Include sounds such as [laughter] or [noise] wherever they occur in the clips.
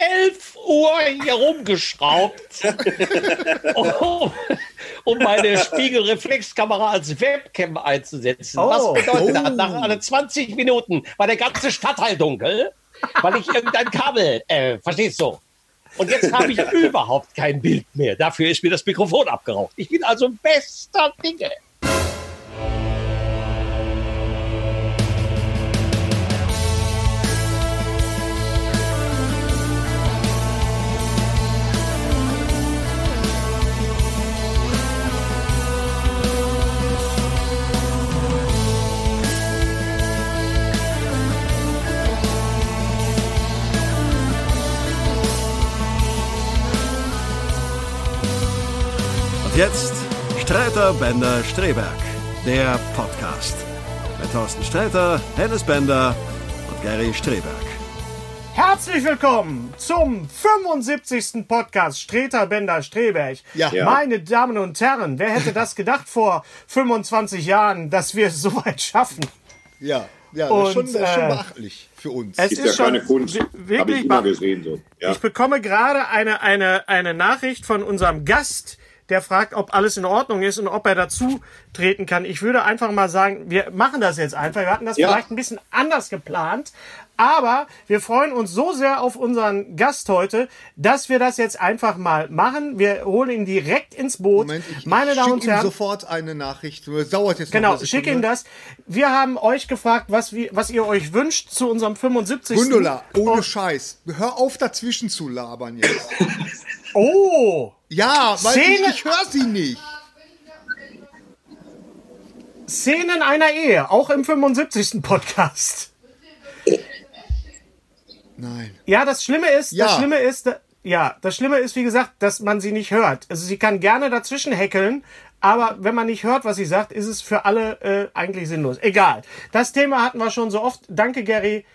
11 Uhr hier rumgeschraubt, [laughs] um, um meine Spiegelreflexkamera als Webcam einzusetzen. Oh. Was bedeutet Oh. das? Nach alle 20 Minuten war der ganze Stadtteil dunkel, weil ich irgendein Kabel, äh, verstehst du? Und jetzt habe ich [laughs] überhaupt kein Bild mehr. Dafür ist mir das Mikrofon abgeraucht. Ich bin also bester Dinge. Jetzt Streiter Bender Streberg, der Podcast. Mit Thorsten Sträter, Hennes Bender und Gary Streberg. Herzlich willkommen zum 75. Podcast Streter Bender Streberg. Ja. Ja. Meine Damen und Herren, wer hätte das gedacht vor 25 Jahren, dass wir es so weit schaffen? Ja, ja, das Und, ist schon, das ist schon äh, beachtlich für uns. Es Ist, ist, ja schon keine Kunst. wi- Habe ich wirklich immer gesehen so. Ja. Ich bekomme gerade eine, eine, eine Nachricht von unserem Gast, der fragt, ob alles in Ordnung ist und ob er dazu treten kann. Ich würde einfach mal sagen, wir machen das jetzt einfach. Wir hatten das Ja. vielleicht ein bisschen anders geplant, aber wir freuen uns so sehr auf unseren Gast heute, dass wir das jetzt einfach mal machen. Wir holen ihn direkt ins Boot. Moment, ich, Meine ich Damen und ihm Herren, sofort eine Nachricht. Es dauert jetzt Genau, noch eine schick ihm das. Wir haben euch gefragt, was, wir, was ihr euch wünscht zu unserem 75. Gundula, ohne Oh, Scheiß. Hör auf, dazwischen zu labern jetzt. [laughs] oh, Ja, weil Szene- ich, ich höre sie nicht. Szenen einer Ehe, auch im 75. Podcast. Nein. Ja, das Schlimme ist, Ja. das Schlimme ist, ja, das Schlimme ist, wie gesagt, dass man sie nicht hört. Also sie kann gerne dazwischen heckeln, aber wenn man nicht hört, was sie sagt, ist es für alle äh, eigentlich sinnlos. Egal. Das Thema hatten wir schon so oft. Danke, Gary,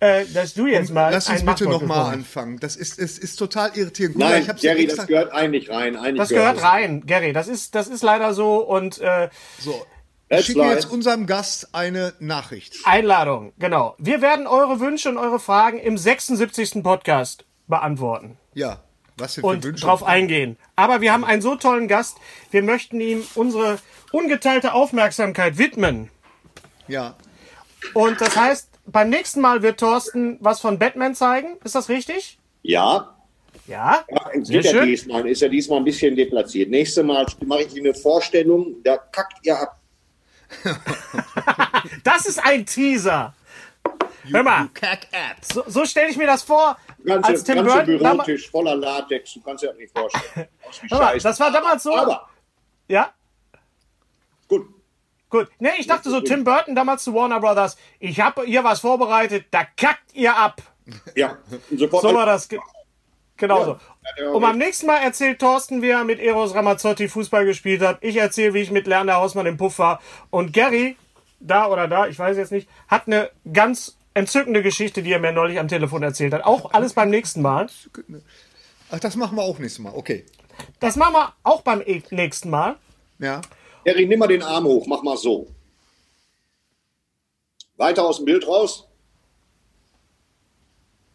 äh, dass du jetzt mal Lass uns ein bitte nochmal anfangen. Das ist, es ist total irritierend. Gundula, Nein, extra- das gehört eigentlich rein. Eigentlich Das gehört es. rein, Gary. Das ist, das ist leider so und äh, So. Ich schicke jetzt unserem Gast eine Nachricht. Einladung, genau. Wir werden eure Wünsche und eure Fragen im 76. Podcast beantworten. Ja. Was denn für und Wünsche? drauf eingehen. Aber wir haben einen so tollen Gast, wir möchten ihm unsere ungeteilte Aufmerksamkeit widmen. Ja. Und das heißt, beim nächsten Mal wird Thorsten was von Batman zeigen. Ist das richtig? Ja, Ja. ja ist, er schön. diesmal, ist er diesmal ein bisschen deplatziert. Nächstes Mal mache ich Ihnen eine Vorstellung, da kackt ihr ab. [laughs] Das ist ein Teaser. Hör mal, so, so stelle ich mir das vor, Ganze, als Tim ganze Burton. Bürotisch voller Latex, du kannst dir das nicht vorstellen. [laughs] Hör mal, das war damals so. Aber, Ja. Gut. Nee, ich dachte so, Tim Burton damals zu Warner Brothers. Ich habe hier was vorbereitet, da kackt ihr ab. Ja, sofort. So war das. ge- Genau so. ja, Und beim nächsten Mal erzählt Thorsten, wie er mit Eros Ramazzotti Fußball gespielt hat. Ich erzähle, wie ich mit Lerner Hausmann im Puff war. Und Gary, da oder da, ich weiß jetzt nicht, hat eine ganz entzückende Geschichte, die er mir neulich am Telefon erzählt hat. Auch alles beim nächsten Mal. Ach, das machen wir auch nächstes Mal. Okay. Das machen wir auch beim e- nächsten Mal. Ja. Harry, nimm mal den Arm hoch, mach mal so. Weiter aus dem Bild raus.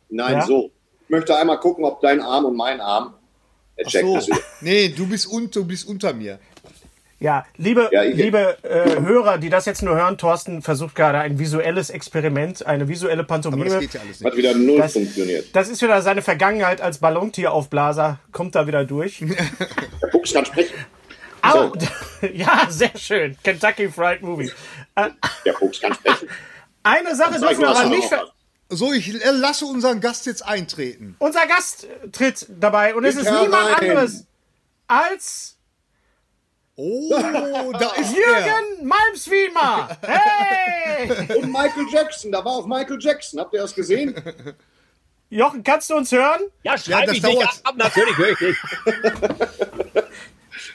Nein, Ja? so. Ich möchte einmal gucken, ob dein Arm und mein Arm. Er Ach checkt so. Nee, du bist, un, du bist unter mir. Ja, liebe, Ja, ich- liebe äh, Hörer, die das jetzt nur hören, Thorsten versucht gerade ein visuelles Experiment, eine visuelle Aber das Pantomime. geht ja alles Hat nicht. wieder null Das- funktioniert. Das ist wieder seine Vergangenheit als Ballontieraufblaser, kommt da wieder durch. [laughs] Der Fuchs kann sprechen. Aber, [laughs] ja, sehr schön. Kentucky Fried Movie. Äh, Der Fuchs kann sprechen. eine Sache dürfen wir aber nicht er ver. So, ich äh, lasse unseren Gast jetzt eintreten. Unser Gast tritt dabei und es ist niemand rein. anderes als Oh, da ist. Jürgen Malmswiemer. Hey! [laughs] Und Michael Jackson, da war auch Michael Jackson. Habt ihr das gesehen? Jochen, kannst du uns hören? Ja, schreib das mich nicht dauert. ab, natürlich höre ich nicht.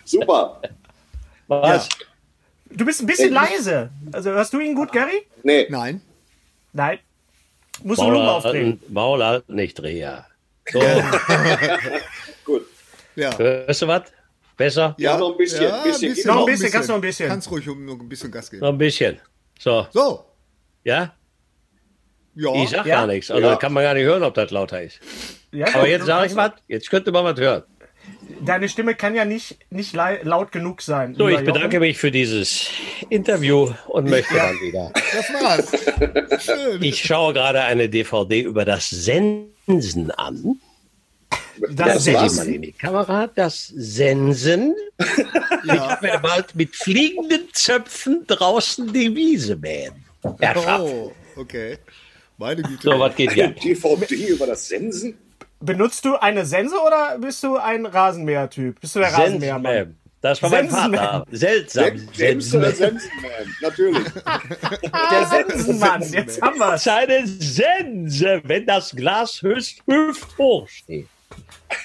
Super. [laughs] Was? Du bist ein bisschen Äh, leise. Also hörst du ihn gut, Gary? Nee, Nein. Nein. Muss Volumen Maul aufdrehen. Maul halten, nicht Dreher. So, [laughs] gut. Ja. hörst du was? Besser? Ja, noch ein bisschen. Ja, bisschen. Noch ein bisschen, kannst du noch ein bisschen. Kannst ruhig um, noch ein bisschen Gas geben. Noch ein bisschen. So, So. ja? Ja. Ich sag Ja. gar nichts. Also Ja. kann man gar nicht hören, ob das lauter ist. Ja, Aber jetzt sage ich was. Jetzt könnte man was hören. Deine Stimme kann ja nicht, nicht laut genug sein. So, ich bedanke Jochen. mich für dieses Interview und möchte dann wieder. Das war's. Schön. Ich schaue gerade eine DVD über das Sensen an. Das Das sieht man in die Kamera. Das Sensen. Ich werde bald mit fliegenden Zöpfen draußen die Wiese mähen. Herrschaft. Oh, okay. Meine Güte. So, was geht hier? [laughs] DVD über das Sensen? Benutzt du eine Sense oder bist du ein Rasenmäher-Typ? Bist du der Rasenmähermann? Sensenman. Das war mein Sensenman. Vater. Seltsam. Sensenman. Sensenman? Natürlich. [laughs] Der Sensenmann, jetzt haben wir's. Seine Sense, wenn das Glas höchst hüfthoch steht.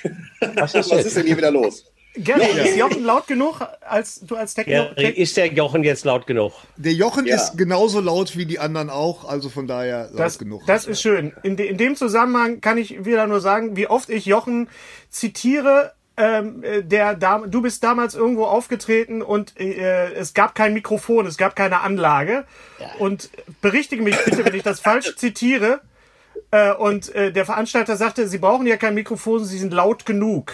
[laughs] Was ist Was ist denn hier wieder los? Gary, ist Jochen laut genug, als du als Techno... Ja, Tech ist der Jochen jetzt laut genug? Der Jochen Ja. ist genauso laut wie die anderen auch, also von daher laut das, genug. das ist schön. In, de, in dem Zusammenhang kann ich wieder nur sagen, wie oft ich Jochen zitiere. Ähm, äh, der Dam du bist damals irgendwo aufgetreten und äh, es gab kein Mikrofon, es gab keine Anlage. Und berichtige mich bitte, wenn ich das falsch zitiere. Äh, und äh, der Veranstalter sagte, Sie brauchen ja kein Mikrofon, Sie sind laut genug.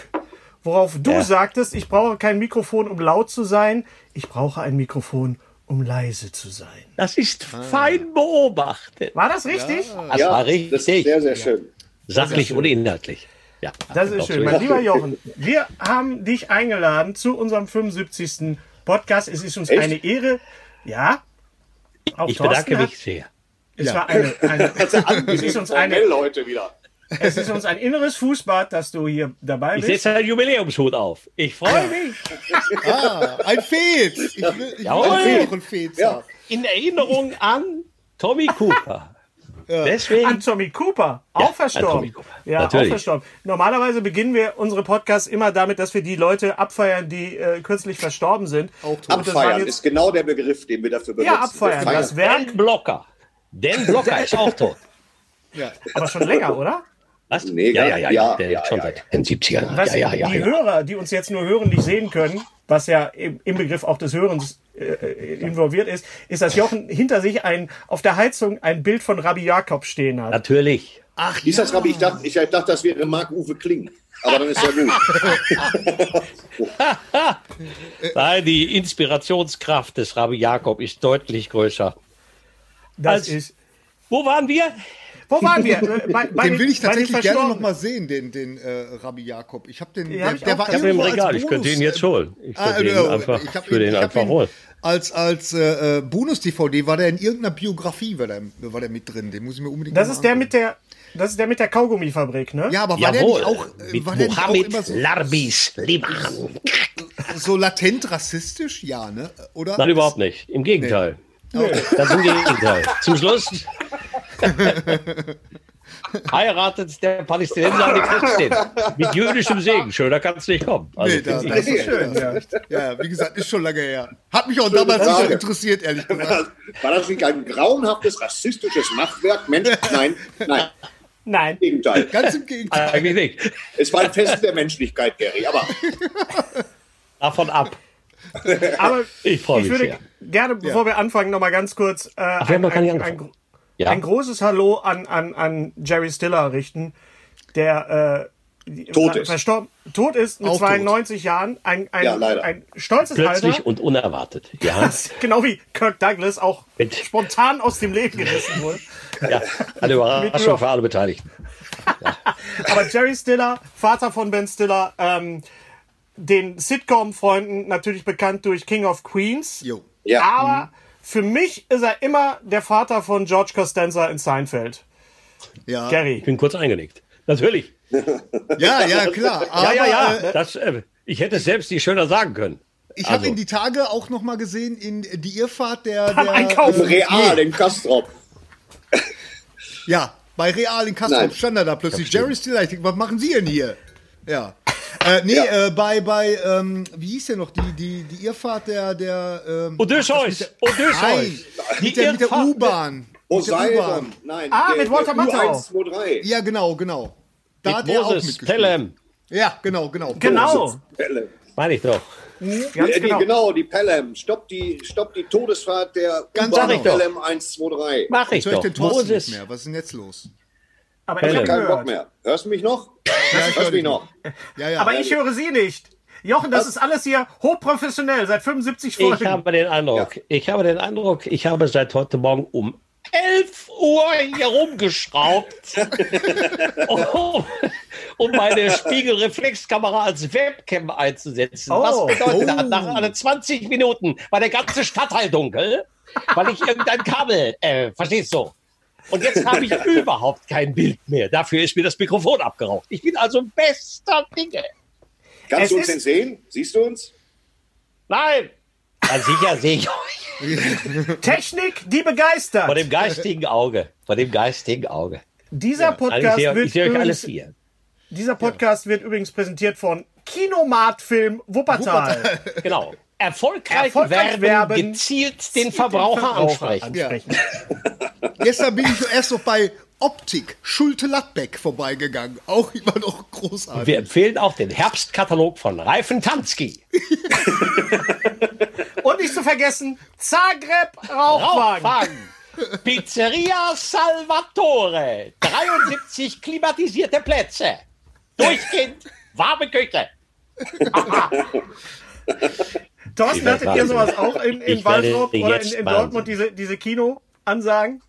Worauf du Ja. sagtest, ich brauche kein Mikrofon, um laut zu sein. Ich brauche ein Mikrofon, um leise zu sein. Das ist fein beobachtet. War das richtig? Das war richtig. Das ist sehr, sehr schön. Sachlich und inhaltlich. Ja, Das ist schön. Mein lieber Jochen, wir haben dich eingeladen zu unserem 75. Podcast. Es ist uns Echt? eine Ehre. Ja. Auch Ich Thorsten bedanke hat- mich sehr. Es war eine, eine, [laughs] es ist uns eine, heute wieder. Es ist uns ein inneres Fußbad, dass du hier dabei Ich bist. setze einen Jubiläumshut auf. Ich freue mich. ah, ein Fez. Ich will, ich will Jawohl. auch noch ein Fez Ja. In Erinnerung an Tommy Cooper. Deswegen. An Tommy Cooper, auch Ja, an verstorben. Tommy Cooper. Ja, Natürlich. auch verstorben. Normalerweise beginnen wir unsere Podcasts immer damit, dass wir die Leute abfeiern, die äh, kürzlich verstorben sind. Auch Abfeiern jetzt- ist genau der Begriff, den wir dafür benutzen. Ja, abfeiern. Das Werk, Dan Blocker. Dan Blocker ist auch tot. Ja. aber schon länger, oder? Was? Nee, ja, ja, ja, ja, ja, der ja, schon ja, seit den 70ern. Was ja, ja, ja, die ja. Hörer, die uns jetzt nur hören, nicht sehen können, was ja im, im Begriff auch des Hörens äh, involviert ist, ist, dass Jochen hinter sich ein, auf der Heizung ein Bild von Rabbi Jakob stehen hat. Natürlich. Ach, Hieß das, Rabbi? Ich dachte, ich dachte, das wäre Marc-Uwe Kling. Aber dann ist ja gut. [laughs] Nein, die Inspirationskraft des Rabbi Jakob ist deutlich größer. Das als- ist. Wo waren wir? Wo waren wir? Äh, Bei, bei Den will ich bei den tatsächlich gerne noch Verstorbenen. mal sehen, den, den äh, Rabbi Jakob. Ich habe den, Ja, der, hab ich der auch war. Ich habe ihn im irgendwo als Regal. Ich könnte ihn jetzt Bonus, holen. Ich Ah, könnte ihn äh, einfach, ich hab ich ihn- ihn ich einfach ihn holen. Als, als äh, äh, Bonus-DVD war der in irgendeiner Biografie war der, war der mit drin. Den muss ich mir unbedingt Das mal ist der mit der, das ist der mit der Kaugummifabrik, ne? Ja, aber war Jawohl, der nicht auch, äh, mit war der nicht auch Mohammed immer so, Larbis so latent rassistisch? Ja, ne? Oder? Nein, überhaupt nicht. Im Gegenteil. Das im Gegenteil. [laughs] Zum Schluss [laughs] heiratet der Palästinenser an die Christin. Mit jüdischem Segen. Schöner kann es nicht kommen. Also, Nee, das ich- ist schön. Ja. ja, wie gesagt, ist schon lange her. Hat mich auch damals nicht so Frage. interessiert, ehrlich War gesagt. das, war das nicht ein grauenhaftes, rassistisches Machwerk? Mensch, nein, nein, Nein. im Gegenteil. Ganz im Gegenteil. Eigentlich nicht. Es war ein Fest der Menschlichkeit, Gary. Aber [laughs] Davon ab. Aber Ich freu mich würde sehr. gerne, bevor wir anfangen, noch mal ganz kurz äh, wir haben noch gar nicht angefangen. Ein, Ja. ein großes Hallo an, an, an Jerry Stiller richten, der äh, Tot ist. verstorben, tot ist mit Auch tot. 92 Jahren. Ein, ein, Ja, leider. ein stolzes Plötzlich Alter. und unerwartet. Ja, [laughs] Das, genau wie Kirk Douglas auch Mit- spontan aus dem Leben gerissen wurde. ja. Eine Überraschung für alle Beteiligten. Aber Jerry Stiller, Vater von Ben Stiller, ähm, den Sitcom-Freunden natürlich bekannt durch King of Queens. Jo. Ja. Aber für mich ist er immer der Vater von George Costanza in Seinfeld. Ja. Gary. Ich bin kurz eingenickt. Natürlich. [laughs] ja, ja, klar. Aber, ja, ja, ja. Äh, Das, äh, ich hätte es selbst nicht schöner sagen können. ich habe Also. ihn die Tage auch noch mal gesehen in die Irrfahrt der, der Einkaufen. Real in Kastrop. Ja, bei Real in Kastrop Nein. stand er da plötzlich. Jerry Stiller, ich denke, was machen Sie denn hier? Ja. Äh, nee, äh, bei, bei ähm, wie hieß der noch, die, die, die Irrfahrt der, der, ähm, Odysseus! Nein, Odysseus! mit der, mit der U-Bahn. Mit der Poseidon. U-Bahn. Nein. Ah, mit Walter Matthau. 1, 2, 3. Ja, genau, genau. Da hat Mit er auch Moses. Pelham. Ja, genau, genau. Genau, Pelham. Meine ich doch. ganz Ja, die, genau. genau, die Pelham. Stopp die, stopp die Todesfahrt der Ganz genau. Pelham 1, 2, 3. Mach ich ich doch. den Moses. nicht mehr. Was ist denn jetzt los? Aber ich habe Pelham. Kein Bock mehr. Hörst du mich noch? Ja, ich Hörst höre du mich noch? Ja, ja. Aber ich höre Sie nicht. Jochen, das ist alles hier hochprofessionell, seit 75 Folgen. Ich habe den Eindruck, ich habe den Eindruck, ich habe seit heute Morgen um 11 Uhr hier rumgeschraubt, [laughs] um, um meine Spiegelreflexkamera als Webcam einzusetzen. Oh. Was bedeutet Oh. das? Nach alle 20 Minuten war der ganze Stadtteil dunkel, weil ich irgendein Kabel, äh, verstehst du? Und jetzt habe ich [laughs] überhaupt kein Bild mehr. Dafür ist mir das Mikrofon abgeraucht. Ich bin also bester Dinge. Kannst Es du uns denn sehen? Siehst du uns? Nein! Ja, sicher sehe ich euch. [laughs] Technik, die begeistert. Vor dem geistigen Auge. Vor dem geistigen Auge. Dieser Also ich Podcast, sehe, wird ich sehe dieser Podcast wird übrigens präsentiert von Kinomat-Film Wuppertal. Genau. Erfolgreich, Erfolgreich werben, werben, gezielt den Verbraucher, ansprechen. Ja. [laughs] Gestern bin ich erst noch bei Optik Schulte-Lattbeck vorbeigegangen. Auch immer noch großartig. Wir empfehlen auch den Herbstkatalog von Reifen Tanski. [laughs] Und nicht zu vergessen, Zagreb Rauchwagen. Rauchwagen. Pizzeria Salvatore. 73 klimatisierte Plätze. Durchgehend warme Küche. Thorsten, hattet ihr sowas auch in, in Waldrop oder in, in. Dortmund, diese, diese Kino-Ansagen?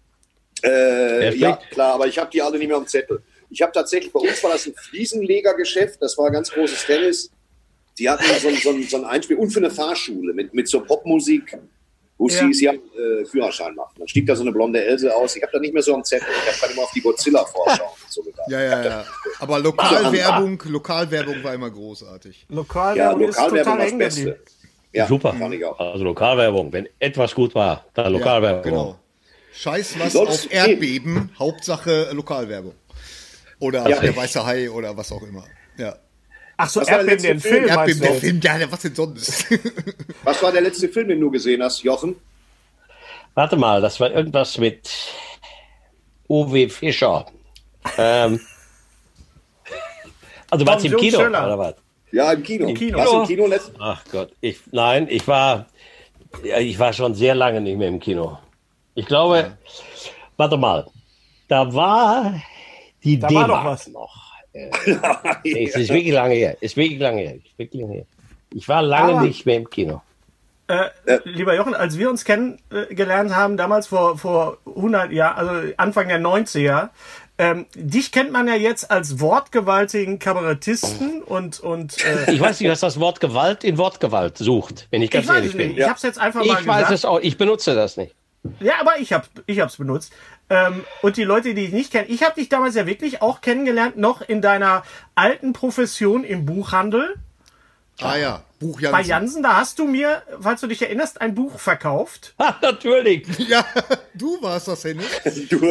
Äh, ja, klar, aber ich habe die alle nicht mehr am Zettel. Ich habe tatsächlich, bei uns war das ein Fliesenlegergeschäft, das war ein ganz großes Tennis. Die hatten so, ein- so, ein- so ein Einspiel und für eine Fahrschule mit, mit so Popmusik, wo Ja. hieß, ja, äh, Führerschein machen. Dann stieg da so eine blonde Else aus. Ich habe da nicht mehr so am Zettel. Ich habe gerade immer auf die Godzilla-Vorschau und so gedacht. Ja, ja, ja. Aber Lokalwerbung, Lokalwerbung war immer großartig. Ja, Lokalwerbung ist Lokalwerbung total war das Beste. Ja, Super. Fand ich auch. Also Lokalwerbung. Wenn etwas gut war, dann Lokalwerbung. Ja, genau. Scheiß was Sonst- auf Erdbeben, Hauptsache Lokalwerbung. Oder Ja. der weiße Hai oder was auch immer. Ja. Ach so, Was war Erdbeben, den Film, Erdbeben, der? Film, ja, was denn sonst? [laughs] Was war der letzte Film, den du gesehen hast, Jochen? Warte mal, das war irgendwas mit Uwe Fischer. Ähm, [laughs] also war's im Joe Kino Schöller. oder was? Ja, im Kino. Im Kino. Warst du im Kino letzt? Ach Gott, ich, nein, ich war, ja, ich war schon sehr lange nicht mehr im Kino. Ich glaube, warte mal, da war die Da war doch was. noch. Äh, [laughs] nee, es ist wirklich lange her. Es ist wirklich lange her. Es ist wirklich lange her. Ich war lange Aber- nicht mehr im Kino. Äh, lieber Jochen, als wir uns kennengelernt haben, damals vor, vor 100 Jahren, also Anfang der 90er, ähm, dich kennt man ja jetzt als wortgewaltigen Kabarettisten und, und äh, [laughs] Ich weiß nicht, was das Wort Gewalt in Wortgewalt sucht, wenn ich ich ganz weiß ehrlich es bin. Ich hab's jetzt einfach mal Ich weiß gesagt. es auch, ich benutze das nicht. Ja, aber ich hab, ich hab's benutzt. Ähm, und die Leute, die ich nicht kenne, ich habe dich damals ja wirklich auch kennengelernt, noch in deiner alten Profession im Buchhandel. ah ja, Buch Bei Jansen. Jansen, da hast du mir, falls du dich erinnerst, ein Buch verkauft. [laughs] Ha, natürlich. Ja, du warst das, Henning. [laughs]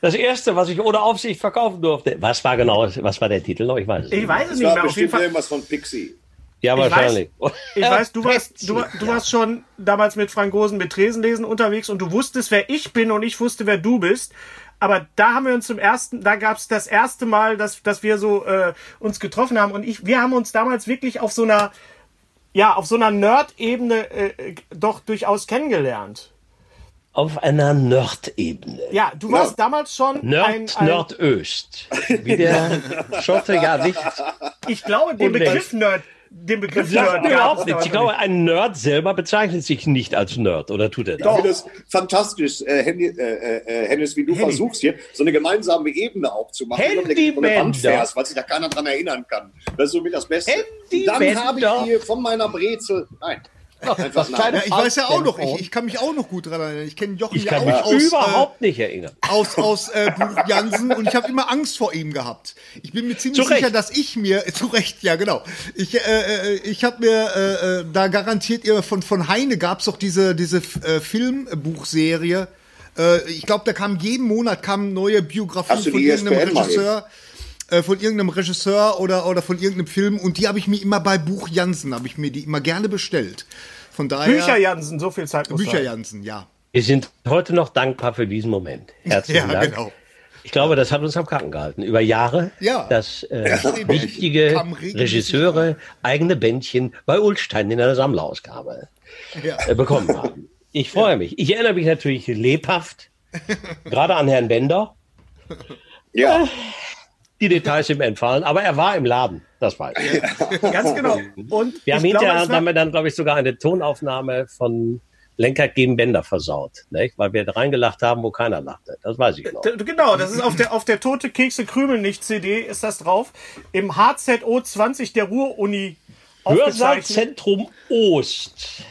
Das erste, was ich ohne Aufsicht verkaufen durfte. Was war genau, was war der Titel noch? Ich weiß es Ich nicht. weiß es nicht war mehr. Auf jeden bestimmt Fall. irgendwas von Pixie. Ja, ich wahrscheinlich. Ich weiß, du warst, du, du warst schon damals mit Frank Gosen mit Tresenlesen unterwegs und du wusstest, wer ich bin und ich wusste, wer du bist. Aber da haben wir uns zum ersten, da gab es das erste Mal, dass, dass wir so äh, uns getroffen haben und ich, wir haben uns damals wirklich auf so einer ja, auf so einer Nerd-Ebene äh, doch durchaus kennengelernt. Auf einer Nordebene. Ja, du warst damals schon Nord, ein, ein Nordöst. Wie der [laughs] Schotte ja nicht. ich glaube, den. Begriff Nerd, den Begriff Nerd überhaupt es nichts. Ich glaube, ein Nerd selber bezeichnet sich nicht als Nerd, oder tut er das? Ich finde das fantastisch, äh, Henny, äh, äh, Hennis, wie du versuchst hier so eine gemeinsame Ebene aufzumachen, Handybänder. fährst, weil sich da keiner dran erinnern kann. Das ist so mit das Beste. Dann habe ich hier von meiner Brezel, nein, einfach nein. Ja, ich weiß ja auch noch, ich, ich kann mich auch noch gut dran erinnern. Ich kenne Jochen Ich ja kann auch mich aus, überhaupt nicht erinnern. äh, aus, aus äh, Buch Jansen und ich habe immer Angst vor ihm gehabt. Ich bin mir ziemlich sicher, dass ich mir, [laughs] zu Recht, ja genau, ich, äh, äh, ich habe mir äh, äh, da garantiert, ihr von, von Heine gab's doch diese, diese äh, Filmbuchserie. Äh, ich glaube, da kam jeden Monat kamen neue du von irgendeinem mal Regisseur. Äh, Von irgendeinem Regisseur oder, oder von irgendeinem Film und die habe ich mir immer bei Buch Jansen, habe ich mir die immer gerne bestellt. Von daher. Bücher Jansen, so viel Zeit muss Bücher sein. Jansen, ja. Wir sind heute noch dankbar für diesen Moment. [laughs] Herzlichen Ja, Dank. genau. Ich glaube, das hat uns am Karten gehalten. Über Jahre, Ja. dass äh, Ja. wichtige Regisseure eigene Bändchen bei Ulstein in einer Sammlerausgabe Ja. äh, bekommen haben. Ich freue mich. Ich erinnere mich natürlich lebhaft, [laughs] gerade an Herrn Bender. Ja, Die Details ihm entfallen, aber er war im Laden, das weiß ich. Ganz genau. Und Wir haben hinterher haben wir dann, glaube ich, sogar eine Tonaufnahme von Lenker gegen Bender versaut, nicht? weil wir da reingelacht haben, wo keiner lachte. Das weiß ich noch. Genau, das ist auf der, auf der Tote Kekse Krümel nicht CD ist das drauf. Im HZO 20 der Ruhr-Uni. Hörsaal-Zentrum Ost.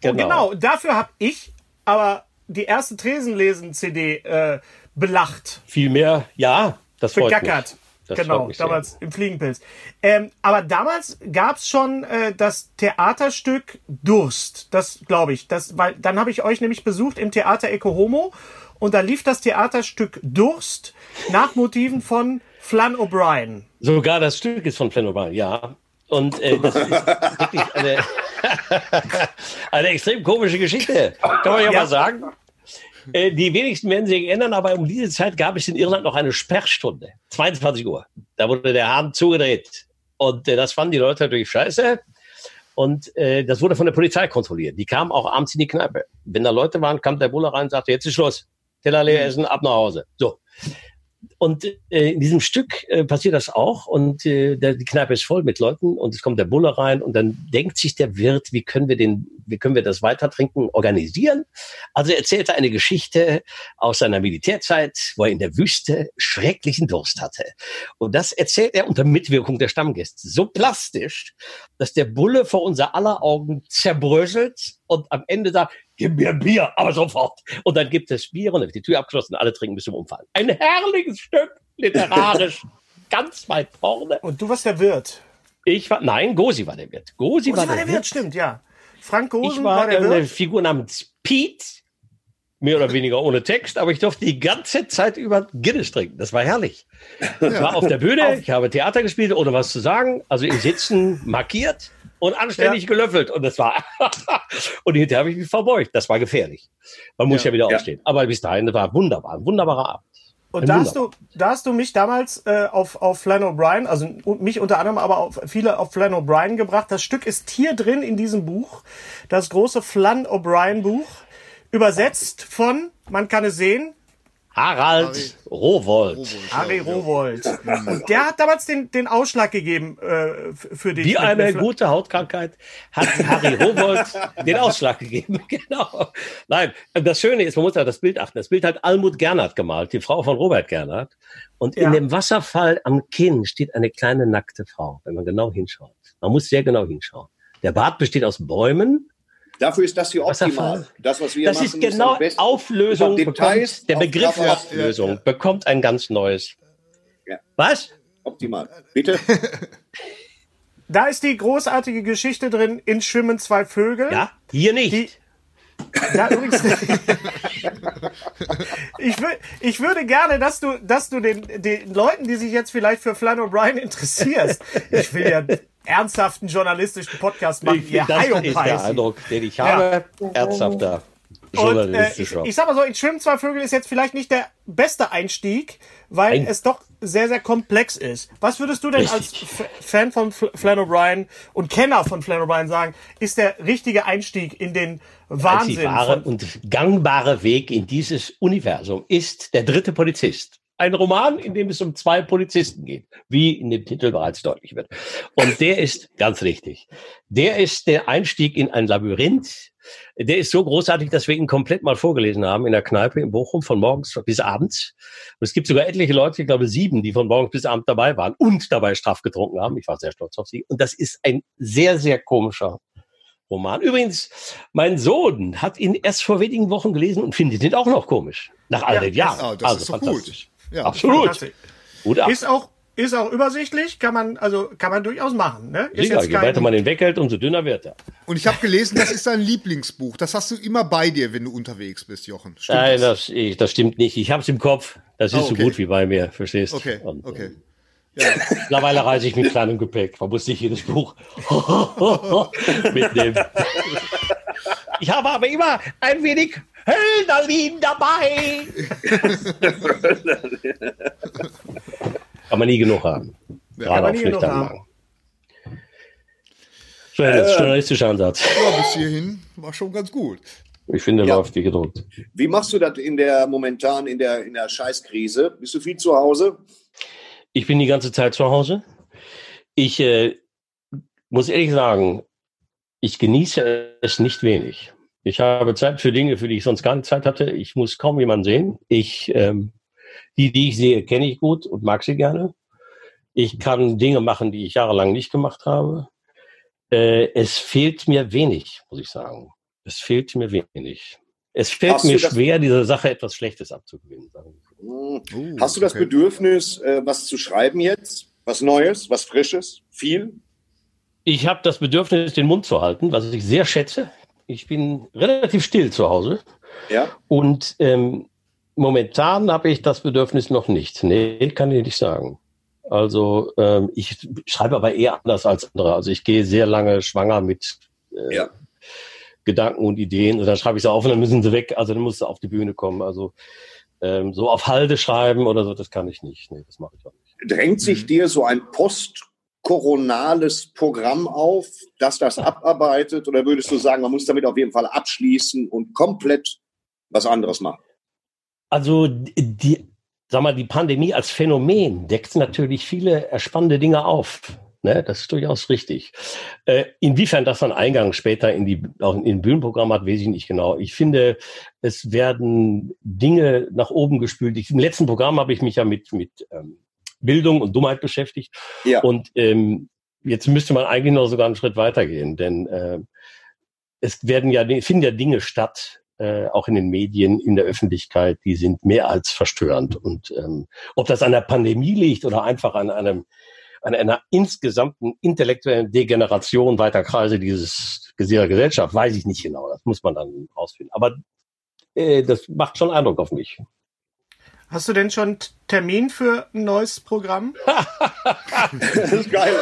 Genau. genau, dafür habe ich aber die erste Tresenlesen-CD äh, belacht, Vielmehr, ja, das freut begackert. Das genau, mich sehr. damals im Fliegenpilz. Ähm, aber damals gab's schon äh, das Theaterstück Durst. Das glaube ich. Das, weil dann habe ich euch nämlich besucht im Theater Eco Homo und da lief das Theaterstück Durst nach Motiven von Flann O'Brien. Sogar das Stück ist von Flann O'Brien, ja. Und äh, das ist wirklich eine, [laughs] eine extrem komische Geschichte. Kann man ja, Ja. mal sagen. [laughs] Äh, die wenigsten werden sich erinnern, aber um diese Zeit gab es in Irland noch eine Sperrstunde. 22 Uhr. Da wurde der Hahn zugedreht. Und äh, das fanden die Leute natürlich scheiße. Und äh, das wurde von der Polizei kontrolliert. Die kamen auch abends in die Kneipe. Wenn da Leute waren, kam der Bulle rein und sagte, jetzt ist Schluss. Teller leer essen, ab nach Hause. So. Und äh, in diesem Stück äh, passiert das auch und äh, der, die Kneipe ist voll mit Leuten und es kommt der Bulle rein und dann denkt sich der Wirt, wie können wir den, wie können wir das Weitertrinken organisieren? Also er erzählte eine Geschichte aus seiner Militärzeit, wo er in der Wüste schrecklichen Durst hatte. Und das erzählt er unter Mitwirkung der Stammgäste so plastisch, dass der Bulle vor unser aller Augen zerbröselt und am Ende sagt, gib mir Bier, aber sofort. Und dann gibt es Bier und dann wird die Tür abgeschlossen, alle trinken bis zum Umfallen. Ein herrliches Stück, literarisch, [laughs] ganz weit vorne. Und du warst der Wirt. Ich war, nein, Gosi war der Wirt. Gosi Oh, war der, der Wirt, Wirt. stimmt, ja. Frank Gosen Ich war, war der eine Wirt. Figur namens Pete, mehr oder weniger ohne Text, aber ich durfte die ganze Zeit über Guinness trinken. Das war herrlich. Ich war auf der Bühne, ich habe Theater gespielt, ohne was zu sagen, also im Sitzen markiert und anständig gelöffelt. Und das war, [laughs] und hinterher habe ich mich verbeugt. Das war gefährlich. Man muss ja, wieder Ja. aufstehen. Aber bis dahin, war wunderbar, ein wunderbarer Abend. Und da hast, du, da hast du mich damals äh, auf, auf Flann O'Brien, also mich unter anderem, aber auch viele auf Flann O'Brien gebracht. Das Stück ist hier drin in diesem Buch, das große Flann O'Brien Buch, übersetzt von, man kann es sehen, Harald Rowold. Harry Rowold. Und der hat damals den, den Ausschlag gegeben äh, für dich. Wie eine gute Hautkrankheit hat Harry Rowold [laughs] den Ausschlag gegeben. [laughs] Genau. Nein, das Schöne ist, man muss ja das Bild achten. Das Bild hat Almut Gernert gemalt, die Frau von Robert Gernert. Und Ja. in dem Wasserfall am Kinn steht eine kleine nackte Frau, wenn man genau hinschaut. Man muss sehr genau hinschauen. Der Bart besteht aus Bäumen. Dafür ist das hier optimal. Das, was wir Das machen, ist genau besten. Auflösung. Details Bekommt, der auf Begriff Cover. Auflösung bekommt ein ganz neues. Ja. Was? Optimal. Bitte? [laughs] Da ist die großartige Geschichte drin, in Schwimmen zwei Vögel. Ja, hier nicht. Die- Ja, übrigens. [laughs] ich, wür, ich würde gerne, dass du, dass du den, den Leuten, die sich jetzt vielleicht für Flann O'Brien [laughs] interessierst, ich will ja ernsthaften journalistischen Podcast machen, Ich das ist der. Eindruck, den ich habe. Ernsthafter. Und, äh, ich, Journalistischer. ich sag mal so, in Schwimmen zwei Vögel ist jetzt vielleicht nicht der beste Einstieg, weil Ein- es doch sehr, sehr komplex ist. Was würdest du denn als Richtig. F Fan von Fl Flann O'Brien und Kenner von Flann O'Brien sagen, ist der richtige Einstieg in den Wahnsinn wahre von und gangbare Weg in dieses Universum ist der dritte Polizist. Ein Roman, in dem es um zwei Polizisten geht, wie in dem Titel bereits deutlich wird. Und der ist ganz richtig. Der ist der Einstieg in ein Labyrinth. Der ist so großartig, dass wir ihn komplett mal vorgelesen haben in der Kneipe in Bochum von morgens bis abends. Und es gibt sogar etliche Leute, ich glaube sieben, die von morgens bis abends dabei waren und dabei straff getrunken haben. Ich war sehr stolz auf sie. Und das ist ein sehr, sehr komischer Roman. Übrigens, mein Sohn hat ihn erst vor wenigen Wochen gelesen und findet ihn auch noch komisch. Nach all Ja, den Jahren. ah, das ist doch gut. Ja. Absolut. Gut ab. Ist auch, ist auch übersichtlich, kann man, also, kann man durchaus machen, ne? Ist Sicher, je weiter man ihn weghält, umso dünner wird er. Und ich habe gelesen, das ist dein Lieblingsbuch. Das hast du immer bei dir, wenn du unterwegs bist, Jochen. Stimmt Nein, das? das, ich, das stimmt nicht. Ich habe es im Kopf. Das ist so okay. gut wie bei mir, verstehst Okay, Und, okay. ähm, [laughs] Mittlerweile reise ich mit kleinem Gepäck. Man muss nicht jedes Buch [laughs] mitnehmen. [laughs] Ich habe aber immer ein wenig Hölderlin dabei. [laughs] Kann man nie genug haben. kann Gerade auf nie genug nüchternen haben. Magen. So, das ist journalistischer Ansatz. Ja, bis hierhin war schon ganz gut. Ich finde, Ja. läuft wie gedruckt. Wie machst du das in der momentan in der in der Scheißkrise? Bist du viel zu Hause? Ich bin die ganze Zeit zu Hause. Ich äh, muss ehrlich sagen, ich genieße es nicht wenig. Ich habe Zeit für Dinge, für die ich sonst keine Zeit hatte. Ich muss kaum jemanden sehen. Ich, ähm, die, die ich sehe, kenne ich gut und mag sie gerne. Ich kann Dinge machen, die ich jahrelang nicht gemacht habe. Äh, es fehlt mir wenig, muss ich sagen. Es fehlt mir wenig. Es fällt Hast mir schwer, dieser Sache etwas Schlechtes abzugewinnen. Hm. Oh, Hast du das okay. Bedürfnis, äh, was zu schreiben jetzt? Was Neues, was Frisches? Viel? Ich habe das Bedürfnis, den Mund zu halten, was ich sehr schätze. Ich bin relativ still zu Hause Ja. und ähm, momentan habe ich das Bedürfnis noch nicht. Nee, kann ich nicht sagen. Also ähm, ich schreibe aber eher anders als andere. Also ich gehe sehr lange schwanger mit äh, Ja. Gedanken und Ideen und dann schreibe ich sie auf und dann müssen sie weg. Also dann muss sie auf die Bühne kommen. Also ähm, so auf Halde schreiben oder so, das kann ich nicht. Nee, das mache ich auch nicht. Drängt sich dir so ein postkoronales Programm auf, das das abarbeitet? Oder würdest du sagen, man muss damit auf jeden Fall abschließen und komplett was anderes machen? Also die, sag mal, die Pandemie als Phänomen deckt natürlich viele äh, spannende Dinge auf. Ne, das ist durchaus richtig. Äh, inwiefern das dann Eingang später in die auch in ein Bühnenprogramm hat, weiß ich nicht genau. Ich finde, es werden Dinge nach oben gespült. Ich, Im letzten Programm habe ich mich ja mit mit ähm, Bildung und Dummheit beschäftigt. Ja. Und ähm, jetzt müsste man eigentlich noch sogar einen Schritt weitergehen, denn äh, es werden ja finden ja Dinge statt, äh, auch in den Medien, in der Öffentlichkeit, die sind mehr als verstörend. Und ähm, ob das an der Pandemie liegt oder einfach an einem an einer insgesamten intellektuellen Degeneration weiter Kreise dieses dieser Gesellschaft, weiß ich nicht genau. Das muss man dann rausfinden. Aber äh, das macht schon Eindruck auf mich. Hast du denn schon Termin für ein neues Programm? [laughs] Das ist geil.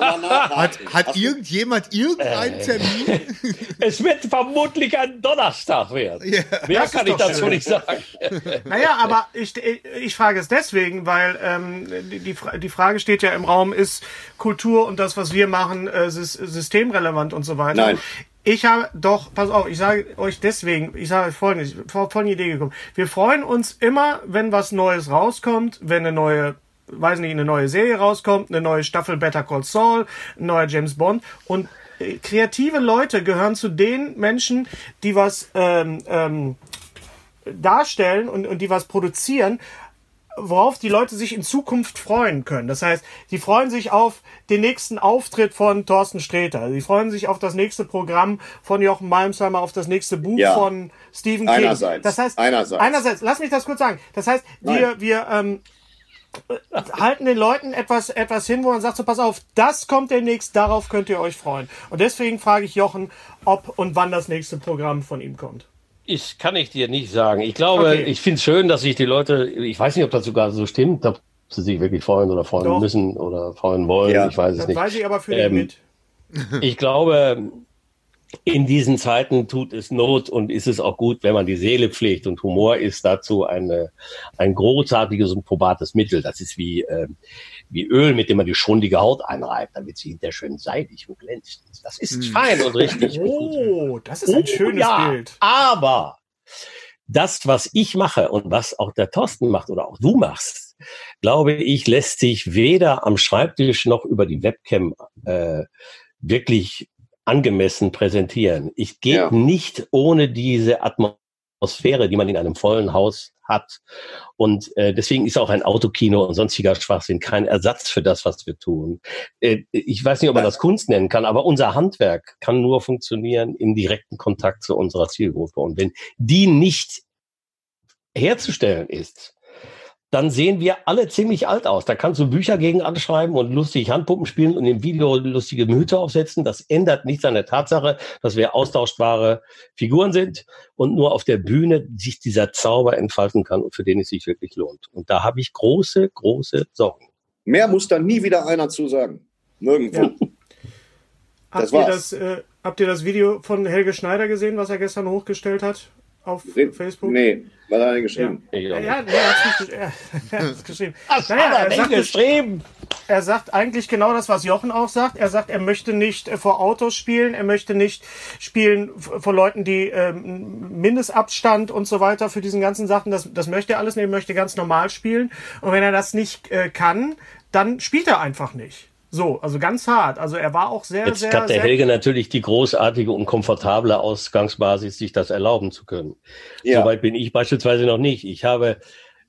Hat, hat irgendjemand irgendeinen Äh. Termin? [laughs] Es wird vermutlich ein Donnerstag werden. Ja. Mehr Das kann ich dazu schön. nicht sagen. [laughs] Naja, aber ich, ich, frage es deswegen, weil ähm, die, die Fra- die Frage steht ja im Raum, ist Kultur und das, was wir machen, äh, sys- systemrelevant und so weiter. Nein. Ich habe doch, pass auf, ich sage euch deswegen, ich sage euch folgendes, ich bin vor folgende Idee gekommen. Wir freuen uns immer, wenn was Neues rauskommt, wenn eine neue, weiß nicht, eine neue Serie rauskommt, eine neue Staffel Better Call Saul, ein neuer James Bond und äh, kreative Leute gehören zu den Menschen, die was ähm, ähm, darstellen und, und die was produzieren, worauf die Leute sich in Zukunft freuen können. Das heißt, sie freuen sich auf den nächsten Auftritt von Thorsten Sträter. Sie freuen sich auf das nächste Programm von Jochen Malmsheimer, auf das nächste Buch Ja. von Stephen King. Einerseits. Das heißt, Einerseits. einerseits, lass mich das kurz sagen. Das heißt, wir, Nein. wir ähm, äh, halten den Leuten etwas, etwas hin, wo man sagt, so pass auf, das kommt demnächst, darauf könnt ihr euch freuen. Und deswegen frage ich Jochen, ob und wann das nächste Programm von ihm kommt. Ich kann ich dir nicht sagen. Ich glaube, Okay. ich finde es schön, dass sich die Leute, ich weiß nicht, ob das sogar so stimmt, ob sie sich wirklich freuen oder freuen Doch. müssen oder freuen wollen. Ja. Ich weiß es Das nicht. weiß ich aber für Ähm, den mit. [laughs] Ich glaube, in diesen Zeiten tut es Not und ist es auch gut, wenn man die Seele pflegt. Und Humor ist dazu eine, ein großartiges und probates Mittel. Das ist wie, äh, wie Öl, mit dem man die schundige Haut einreibt, damit sie hinterher schön seidig und glänzt. Das ist fein und richtig. [laughs] und gut. Oh, das ist ein schönes ja, Bild. Aber das, was ich mache und was auch der Thorsten macht oder auch du machst, glaube ich, lässt sich weder am Schreibtisch noch über die Webcam äh, wirklich angemessen präsentieren. Ich gehe Ja. nicht ohne diese Atmosphäre, die man in einem vollen Haus hat. Und äh, deswegen ist auch ein Autokino und sonstiger Schwachsinn kein Ersatz für das, was wir tun. Äh, ich weiß nicht, ob man das Kunst nennen kann, aber unser Handwerk kann nur funktionieren im direkten Kontakt zu unserer Zielgruppe. Und wenn die nicht herzustellen ist, dann sehen wir alle ziemlich alt aus. Da kannst du Bücher gegen anschreiben und lustig Handpuppen spielen und im Video lustige Hüte aufsetzen. Das ändert nichts an der Tatsache, dass wir austauschbare Figuren sind und nur auf der Bühne sich dieser Zauber entfalten kann und für den es sich wirklich lohnt. Und da habe ich große, große Sorgen. Mehr muss da nie wieder einer zu sagen. Nirgendwo. Ja. Habt, Das ihr war's. das, äh, habt ihr das Video von Helge Schneider gesehen, was er gestern hochgestellt hat auf Facebook? Nee, was hat er Ja, geschrieben? Ja, [laughs] er er, er hat's geschrieben. Was Naja, hat er er sagt, es- geschrieben? er sagt eigentlich genau das, was Jochen auch sagt. Er sagt, er möchte nicht äh, vor Autos spielen, er möchte nicht spielen vor Leuten, die ähm, Mindestabstand und so weiter für diesen ganzen Sachen. Das, das möchte er alles nicht, er möchte ganz normal spielen. Und wenn er das nicht äh, kann, dann spielt er einfach nicht. So, also ganz hart. Also er war auch sehr, Jetzt sehr, hat der sehr Helge natürlich die großartige und komfortable Ausgangsbasis, sich das erlauben zu können. Ja. Soweit bin ich beispielsweise noch nicht. Ich habe